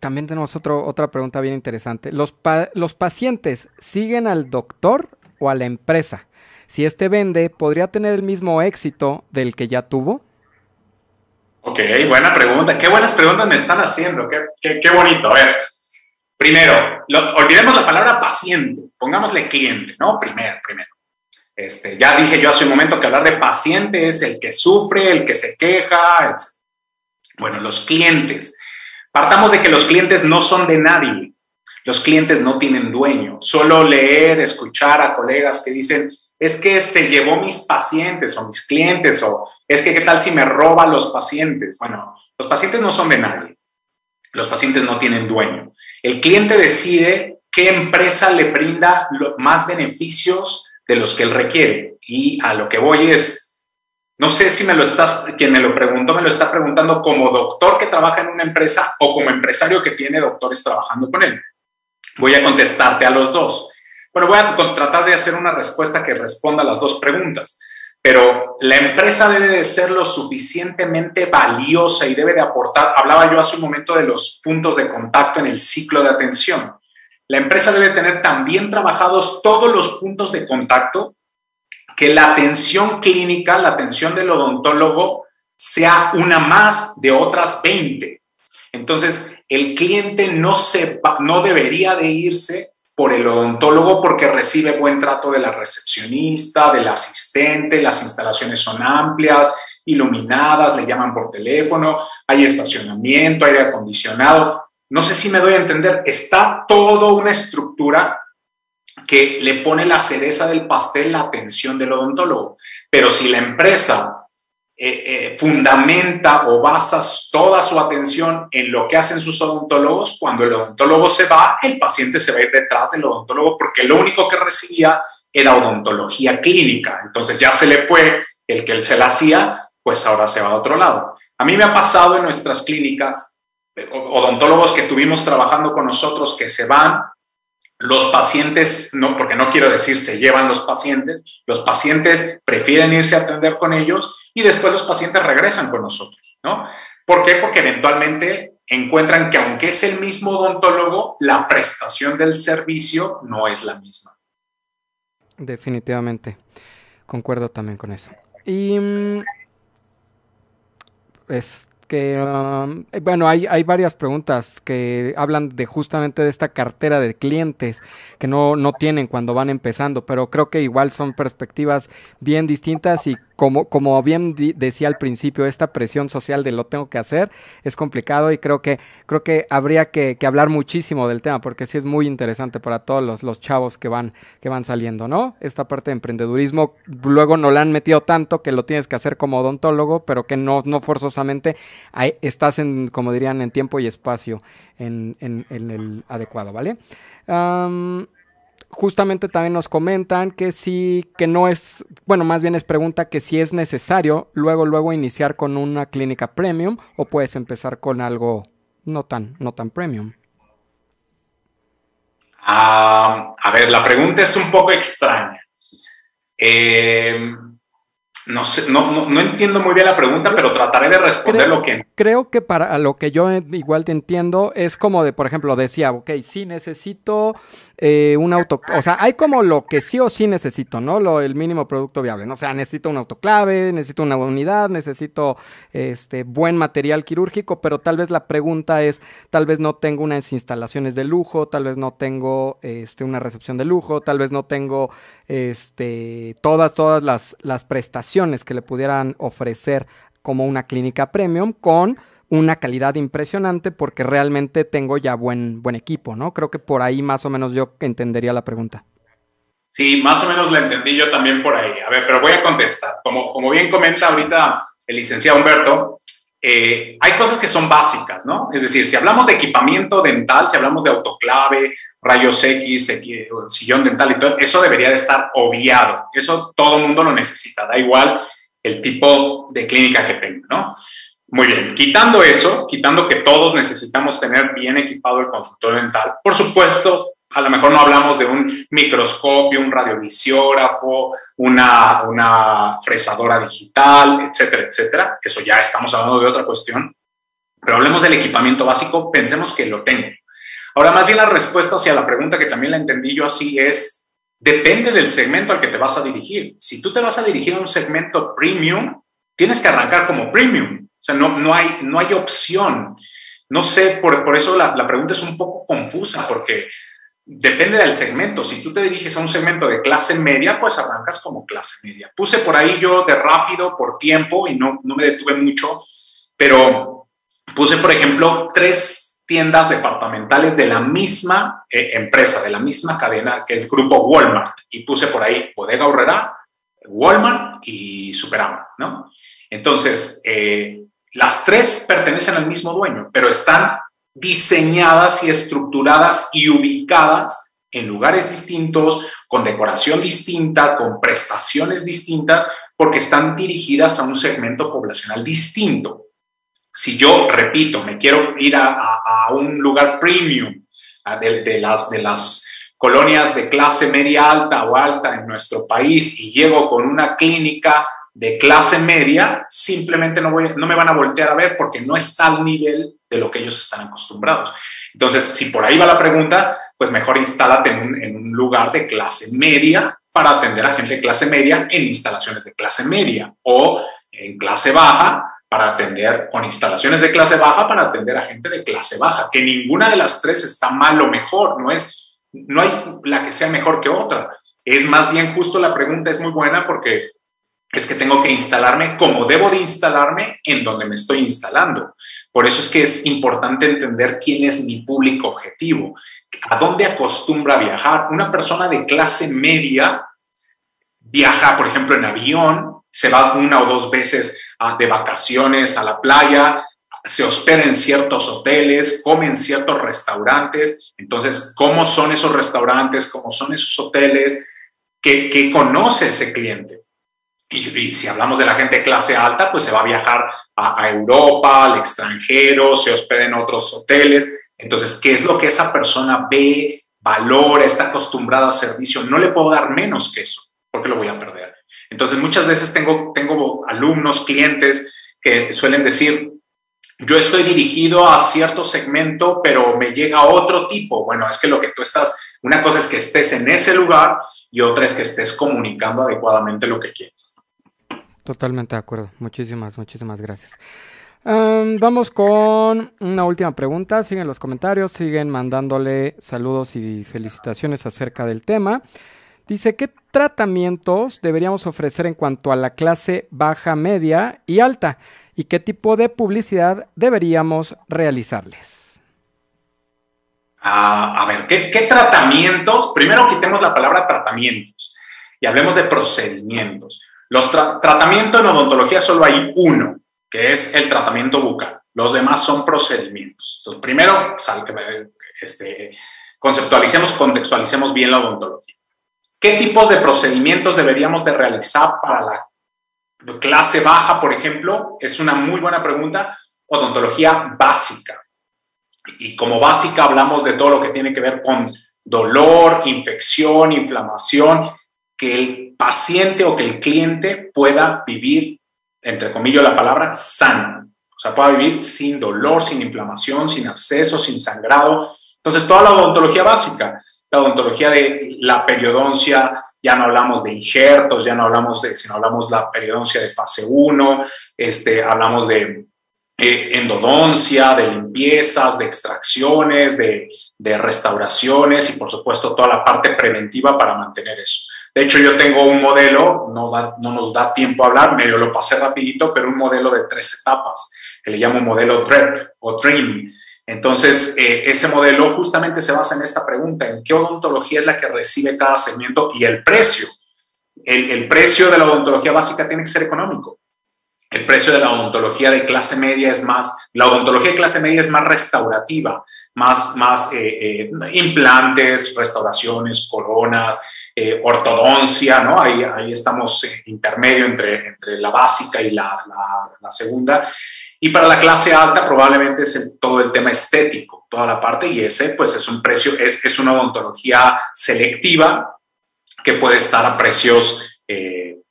también tenemos otro, otra pregunta bien interesante. ¿Los, ¿Los pacientes siguen al doctor o a la empresa? Si este vende, ¿podría tener el mismo éxito del que ya tuvo? Ok, buena pregunta. Qué buenas preguntas me están haciendo. Qué, qué, qué bonito. A ver, Primero, olvidemos la palabra paciente, pongámosle cliente, ¿no? Primero, primero. Este, ya dije yo hace un momento que hablar de paciente es el que sufre, el que se queja, etc. Bueno, los clientes. Partamos de que los clientes no son de nadie. Los clientes no tienen dueño. Solo leer, escuchar a colegas que dicen, es que se llevó mis pacientes o mis clientes o es que qué tal si me roba los pacientes. Bueno, los pacientes no son de nadie. Los pacientes no tienen dueño. El cliente decide qué empresa le brinda más beneficios de los que él requiere. Y a lo que voy es, no sé si me lo estás, quien me lo preguntó, me lo está preguntando como doctor que trabaja en una empresa o como empresario que tiene doctores trabajando con él. Voy a contestarte a los dos. Bueno, voy a tratar de hacer una respuesta que responda a las dos preguntas pero la empresa debe de ser lo suficientemente valiosa y debe de aportar, hablaba yo hace un momento de los puntos de contacto en el ciclo de atención. La empresa debe tener también trabajados todos los puntos de contacto, que la atención clínica, la atención del odontólogo, sea una más de otras 20. Entonces, el cliente no, se, no debería de irse por el odontólogo porque recibe buen trato de la recepcionista, del asistente, las instalaciones son amplias, iluminadas, le llaman por teléfono, hay estacionamiento, aire acondicionado. No sé si me doy a entender, está toda una estructura que le pone la cereza del pastel la atención del odontólogo. Pero si la empresa eh, eh, fundamenta o basa toda su atención en lo que hacen sus odontólogos, cuando el odontólogo se va, el paciente se va a ir detrás del odontólogo porque lo único que recibía era odontología clínica. Entonces ya se le fue el que él se la hacía, pues ahora se va a otro lado. A mí me ha pasado en nuestras clínicas, eh, odontólogos que tuvimos trabajando con nosotros que se van los pacientes, no, porque no quiero decir se llevan los pacientes, los pacientes prefieren irse a atender con ellos y después los pacientes regresan con nosotros, ¿no? ¿Por qué? Porque eventualmente encuentran que aunque es el mismo odontólogo, la prestación del servicio no es la misma. Definitivamente, concuerdo también con eso. Y mm, es que, um, eh, bueno, hay, hay varias preguntas que hablan de justamente de esta cartera de clientes que no, no tienen cuando van empezando, pero creo que igual son perspectivas bien distintas y como, como bien decía al principio, esta presión social de lo tengo que hacer es complicado y creo que, creo que habría que, hablar muchísimo del tema porque sí es muy interesante para todos los, los, chavos que van, que van saliendo, ¿no? Esta parte de emprendedurismo luego no la han metido tanto que lo tienes que hacer como odontólogo, pero que no, no forzosamente estás en, como dirían, en tiempo y espacio en, en, en el adecuado, ¿vale? Justamente también nos comentan que sí, que no es, bueno, más bien es pregunta que si es necesario luego, luego iniciar con una clínica premium o puedes empezar con algo no tan, no tan premium. Ah, a ver, la pregunta es un poco extraña. Eh, no, sé, no, no, entiendo muy bien la pregunta, pero trataré de responder lo que... Creo que para lo que yo igual te entiendo es como de, por ejemplo, decía, ok, sí necesito eh, un auto... O sea, hay como lo que sí o sí necesito, ¿no? Lo, el mínimo producto viable, ¿no? O sea, necesito un autoclave, necesito una unidad, necesito este buen material quirúrgico, pero tal vez la pregunta es, tal vez no tengo unas instalaciones de lujo, tal vez no tengo este, una recepción de lujo, tal vez no tengo este, todas, todas las, las prestaciones que le pudieran ofrecer como una clínica premium con una calidad impresionante porque realmente tengo ya buen, buen equipo, ¿no? Creo que por ahí más o menos yo entendería la pregunta. Sí, más o menos la entendí yo también por ahí. A ver, pero voy a contestar. Como, como bien comenta ahorita el licenciado Humberto, eh, hay cosas que son básicas, ¿no? Es decir, si hablamos de equipamiento dental, si hablamos de autoclave, rayos X, sillón dental y todo, eso debería de estar obviado. Eso todo el mundo lo necesita, da igual el tipo de clínica que tenga, ¿no? Muy bien, quitando eso, quitando que todos necesitamos tener bien equipado el consultorio dental, por supuesto, a lo mejor no hablamos de un microscopio, un radiovisiógrafo, una, una fresadora digital, etcétera, etcétera, eso ya estamos hablando de otra cuestión, pero hablemos del equipamiento básico, pensemos que lo tengo. Ahora, más bien la respuesta hacia la pregunta que también la entendí yo así es, depende del segmento al que te vas a dirigir. Si tú te vas a dirigir a un segmento premium, tienes que arrancar como premium. O sea, no, no, hay, no hay opción. No sé, por, por eso la, la pregunta es un poco confusa, porque depende del segmento. Si tú te diriges a un segmento de clase media, pues arrancas como clase media. Puse por ahí yo de rápido, por tiempo, y no, no me detuve mucho, pero puse, por ejemplo, tres tiendas departamentales de la misma eh, empresa, de la misma cadena, que es Grupo Walmart. Y puse por ahí Bodega Horrera, Walmart y Superama, ¿no? Entonces, eh, las tres pertenecen al mismo dueño, pero están diseñadas y estructuradas y ubicadas en lugares distintos, con decoración distinta, con prestaciones distintas, porque están dirigidas a un segmento poblacional distinto. Si yo, repito, me quiero ir a, un lugar premium de, las, de las colonias de clase media alta o alta en nuestro país y llego con una clínica de clase media, simplemente no, voy, no me van a voltear a ver porque no está al nivel de lo que ellos están acostumbrados. Entonces, si por ahí va la pregunta, pues mejor instálate en un, en un lugar de clase media para atender a gente de clase media en instalaciones de clase media o en clase baja para atender con instalaciones de clase baja para atender a gente de clase baja, que ninguna de las tres está mal o mejor, no es, no hay la que sea mejor que otra. Es más bien justo la pregunta es muy buena porque es que tengo que instalarme como debo de instalarme en donde me estoy instalando. Por eso es que es importante entender quién es mi público objetivo, a dónde acostumbra viajar. Una persona de clase media viaja, por ejemplo, en avión, se va una o dos veces de vacaciones a la playa, se hospeda en ciertos hoteles, come en ciertos restaurantes. Entonces, ¿cómo son esos restaurantes? ¿Cómo son esos hoteles? ¿Qué, conoce ese cliente? Y, si hablamos de la gente clase alta, pues se va a viajar a, a Europa, al extranjero, se hospeda en otros hoteles. Entonces, ¿qué es lo que esa persona ve, valora, está acostumbrada a servicio? No le puedo dar menos que eso, porque lo voy a perder. Entonces, muchas veces tengo, tengo alumnos, clientes que suelen decir, yo estoy dirigido a cierto segmento, pero me llega otro tipo. Bueno, es que lo que tú estás, una cosa es que estés en ese lugar y otra es que estés comunicando adecuadamente lo que quieres. Totalmente de acuerdo. Muchísimas, muchísimas gracias. vamos con una última pregunta. Siguen los comentarios, siguen mandándole saludos y felicitaciones acerca del tema. Dice, ¿qué tratamientos deberíamos ofrecer en cuanto a la clase baja, media y alta? ¿Y qué tipo de publicidad deberíamos realizarles? Ah, a ver, ¿qué, tratamientos? Primero quitemos la palabra tratamientos y hablemos de procedimientos. Los tratamientos en odontología solo hay uno, que es el tratamiento bucal. Los demás son procedimientos. Entonces, primero, este, conceptualicemos, contextualicemos bien la odontología. ¿Qué tipos de procedimientos deberíamos de realizar para la clase baja, por ejemplo? Es una muy buena pregunta. Odontología básica. Y como básica hablamos de todo lo que tiene que ver con dolor, infección, inflamación, que el paciente o que el cliente pueda vivir, entre comillas la palabra, sano. O sea, pueda vivir sin dolor, sin inflamación, sin absceso, sin sangrado. Entonces, toda la odontología básica la odontología de la periodoncia, ya no hablamos de injertos, ya no hablamos de, sino hablamos de la periodoncia de fase 1, este, hablamos de eh, endodoncia, de limpiezas, de extracciones, de, de, restauraciones y por supuesto toda la parte preventiva para mantener eso. De hecho, yo tengo un modelo, no, no nos da tiempo a hablar, medio lo pasé rapidito, pero un modelo de tres etapas, que le llamo modelo DREP o DREAM, entonces, eh, ese modelo justamente se basa en esta pregunta, en qué odontología es la que recibe cada segmento y el precio. El, precio de la odontología básica tiene que ser económico. El precio de la odontología de clase media es más, la odontología de clase media es más restaurativa, más, más eh, eh, implantes, restauraciones, coronas, ortodoncia, ¿no? Ahí, ahí estamos intermedio entre, entre la básica y la, la segunda. Y para la clase alta probablemente es todo el tema estético, toda la parte, y ese pues es un precio, es, es una odontología selectiva que puede estar a precios eh,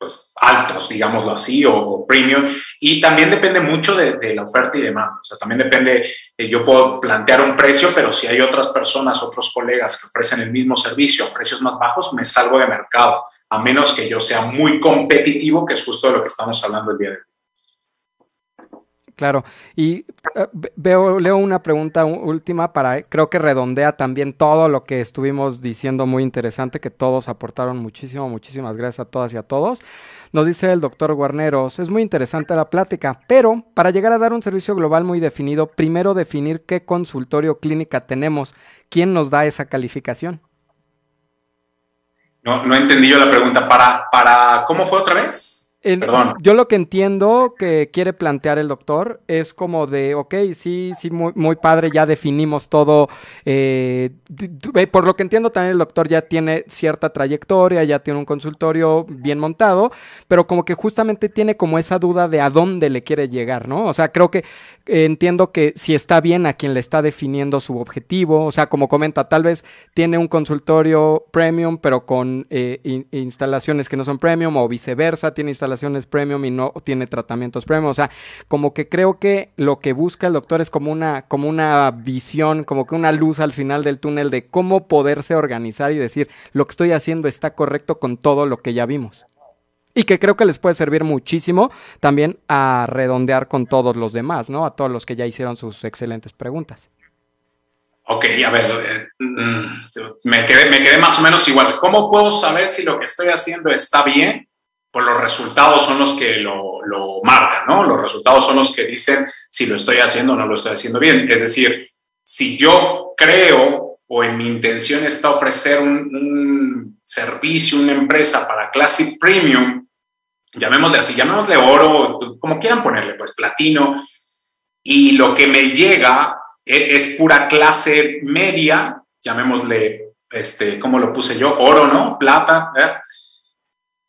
pues, altos, digámoslo así, o, premium, y también depende mucho de, la oferta y demanda. O sea, también depende, eh, yo puedo plantear un precio, pero si hay otras personas, otros colegas que ofrecen el mismo servicio a precios más bajos, me salgo de mercado, a menos que yo sea muy competitivo, que es justo de lo que estamos hablando el día de hoy. Claro, y eh, veo, leo una pregunta última para, creo que redondea también todo lo que estuvimos diciendo muy interesante, que todos aportaron muchísimo, muchísimas gracias a todas y a todos. Nos dice el doctor Guarneros, es muy interesante la plática, pero para llegar a dar un servicio global muy definido, primero definir qué consultorio clínica tenemos, quién nos da esa calificación. No, no entendí yo la pregunta. ¿Para, para, ¿Cómo fue otra vez? Yo lo que entiendo que quiere plantear el doctor es como de, ok, sí, sí, muy, muy padre, ya definimos todo. Eh, por lo que entiendo también el doctor ya tiene cierta trayectoria, ya tiene un consultorio bien montado, pero como que justamente tiene como esa duda de a dónde le quiere llegar, ¿no? O sea, creo que entiendo que si está bien a quien le está definiendo su objetivo, o sea, como comenta, tal vez tiene un consultorio premium, pero con eh, instalaciones que no son premium o viceversa, tiene instalaciones premium y no tiene tratamientos premium. O sea, como que creo que lo que busca el doctor es como una, como una visión, como que una luz al final del túnel de cómo poderse organizar y decir, lo que estoy haciendo está correcto con todo lo que ya vimos. Y que creo que les puede servir muchísimo también a redondear con todos los demás, ¿no? A todos los que ya hicieron sus excelentes preguntas. Ok, a ver, eh, mm, me quedé, me quedé más o menos igual. ¿Cómo puedo saber si lo que estoy haciendo está bien? Pues los resultados son los que lo, lo marcan, ¿no? Los resultados son los que dicen si lo estoy haciendo o no lo estoy haciendo bien. Es decir, si yo creo o en mi intención está ofrecer un, servicio, una empresa para Classic Premium, llamémosle así, llamémosle oro, como quieran ponerle, pues platino, y lo que me llega e, es, pura clase media, llamémosle, este, ¿cómo lo puse yo? Oro, ¿no? Plata.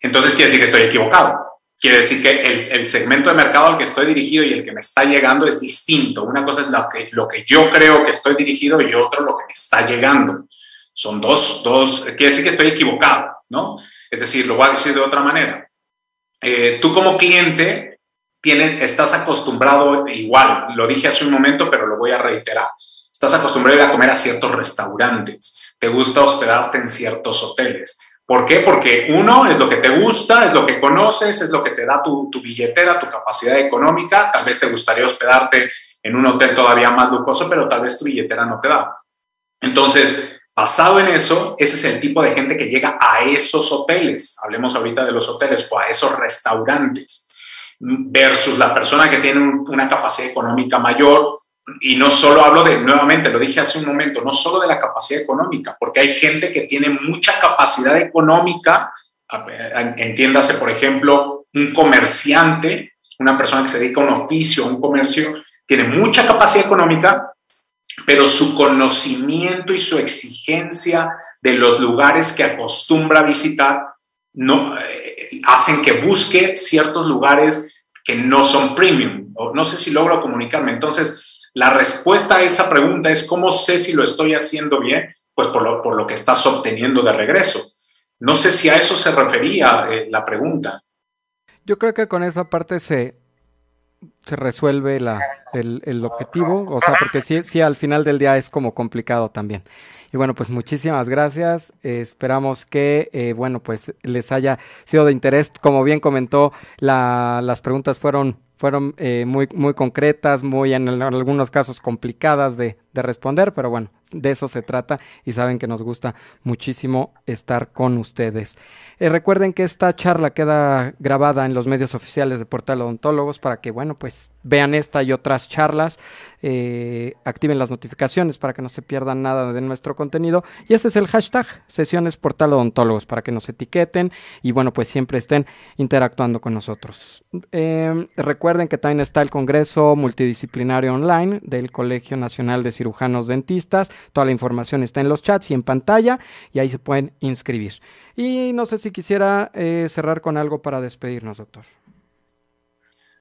Entonces quiere decir que estoy equivocado. Quiere decir que el, segmento de mercado al que estoy dirigido y el que me está llegando es distinto. Una cosa es lo que, lo que yo creo que estoy dirigido y otro lo que me está llegando. Son dos, dos, quiere decir que estoy equivocado, ¿no? Es decir, lo voy a decir de otra manera. Eh, tú como cliente tienes, estás acostumbrado, igual, lo dije hace un momento, pero lo voy a reiterar, estás acostumbrado a comer a ciertos restaurantes, te gusta hospedarte en ciertos hoteles ¿Por qué? Porque uno es lo que te gusta, es lo que conoces, es lo que te da tu, billetera, tu capacidad económica. Tal vez te gustaría hospedarte en un hotel todavía más lujoso, pero tal vez tu billetera no te da. Entonces, basado en eso, ese es el tipo de gente que llega a esos hoteles. Hablemos ahorita de los hoteles o a esos restaurantes versus la persona que tiene una capacidad económica mayor y no solo hablo de, nuevamente, lo dije hace un momento, no solo de la capacidad económica, porque hay gente que tiene mucha capacidad económica, entiéndase, por ejemplo, un comerciante, una persona que se dedica a un oficio, a un comercio, tiene mucha capacidad económica, pero su conocimiento y su exigencia de los lugares que acostumbra visitar no, eh, hacen que busque ciertos lugares que no son premium. no sé si logro comunicarme. Entonces, la respuesta a esa pregunta es cómo sé si lo estoy haciendo bien, pues por lo, por lo que estás obteniendo de regreso. No sé si a eso se refería eh, la pregunta. Yo creo que con esa parte se, se resuelve la, el, objetivo, o sea, porque sí, sí, al final del día es como complicado también. Y bueno, pues muchísimas gracias. esperamos que, eh, bueno, pues les haya sido de interés. Como bien comentó, la, las preguntas fueron fueron eh, muy, muy concretas, muy en, algunos casos complicadas de, de, responder, pero bueno, de eso se trata y saben que nos gusta muchísimo estar con ustedes. Eh, recuerden que esta charla queda grabada en los medios oficiales de Portal Odontólogos para que, bueno, pues vean esta y otras charlas, eh, activen las notificaciones para que no se pierdan nada de nuestro contenido y ese es el hashtag sesiones Portal Odontólogos para que nos etiqueten y, bueno, pues siempre estén interactuando con nosotros. recuerden que también está el Congreso Multidisciplinario Online del Colegio Nacional de Cirujanos Dentistas. Toda la información está en los chats y en pantalla y ahí se pueden inscribir. Y no sé si quisiera eh, cerrar con algo para despedirnos, doctor.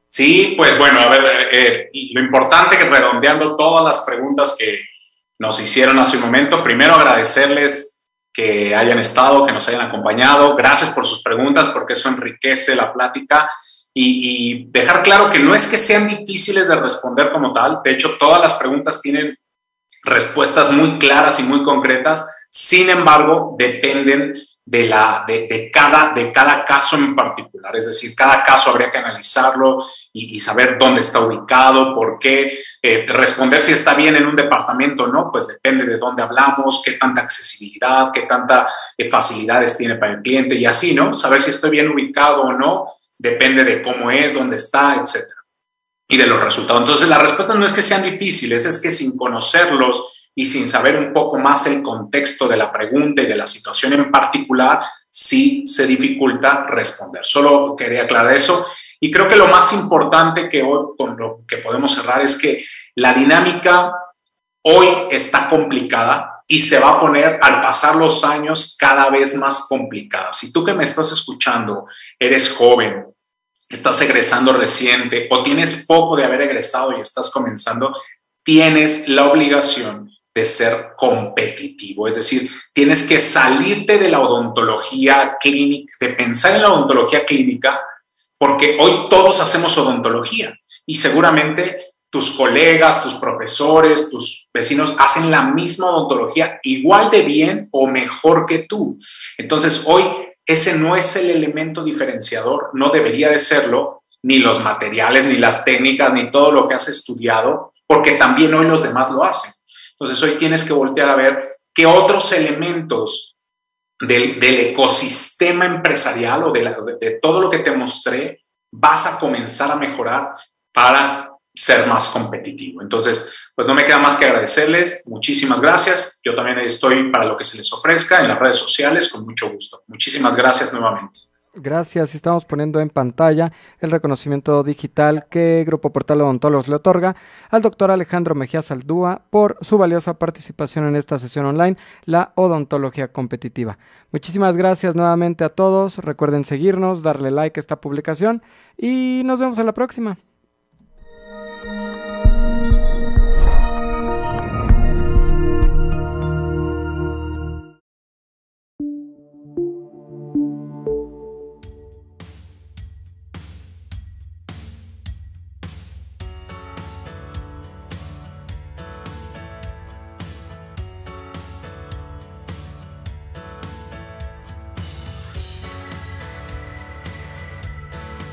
Sí, pues bueno, a ver, eh, lo importante que redondeando todas las preguntas que nos hicieron hace un momento, primero agradecerles que hayan estado, que nos hayan acompañado. Gracias por sus preguntas, porque eso enriquece la plática y, dejar claro que no es que sean difíciles de responder como tal, de hecho todas las preguntas tienen respuestas muy claras y muy concretas, sin embargo dependen de, la, de, cada, de cada caso en particular, es decir, cada caso habría que analizarlo y, saber dónde está ubicado, por qué, eh, responder si está bien en un departamento o no, pues depende de dónde hablamos, qué tanta accesibilidad, qué tanta eh, facilidades tiene para el cliente y así, ¿no? Saber si estoy bien ubicado o no depende de cómo es, dónde está, etcétera, y de los resultados. Entonces, la respuesta no es que sean difíciles, es que sin conocerlos y sin saber un poco más el contexto de la pregunta y de la situación en particular, sí se dificulta responder. Solo quería aclarar eso. Y creo que lo más importante que hoy con lo que podemos cerrar es que la dinámica hoy está complicada y se va a poner al pasar los años cada vez más complicada. Si tú que me estás escuchando eres joven, estás egresando reciente o tienes poco de haber egresado y estás comenzando, tienes la obligación de ser competitivo, es decir, tienes que salirte de la odontología clínica, de pensar en la odontología clínica, porque hoy todos hacemos odontología y seguramente tus colegas, tus profesores, tus vecinos hacen la misma odontología igual de bien o mejor que tú. Entonces, hoy ese no es el elemento diferenciador, no debería de serlo, ni los materiales, ni las técnicas, ni todo lo que has estudiado, porque también hoy los demás lo hacen. Entonces hoy tienes que voltear a ver qué otros elementos del, ecosistema empresarial o de, todo lo que te mostré vas a comenzar a mejorar para ser más competitivo. Entonces, pues no me queda más que agradecerles. Muchísimas gracias. Yo también estoy para lo que se les ofrezca en las redes sociales con mucho gusto. Muchísimas gracias nuevamente. Gracias. Estamos poniendo en pantalla el reconocimiento digital que Grupo Portal Odontólogos le otorga al doctor Alejandro Mejía Saldúa por su valiosa participación en esta sesión online, la odontología competitiva. Muchísimas gracias nuevamente a todos. Recuerden seguirnos, darle like a esta publicación y nos vemos a la próxima.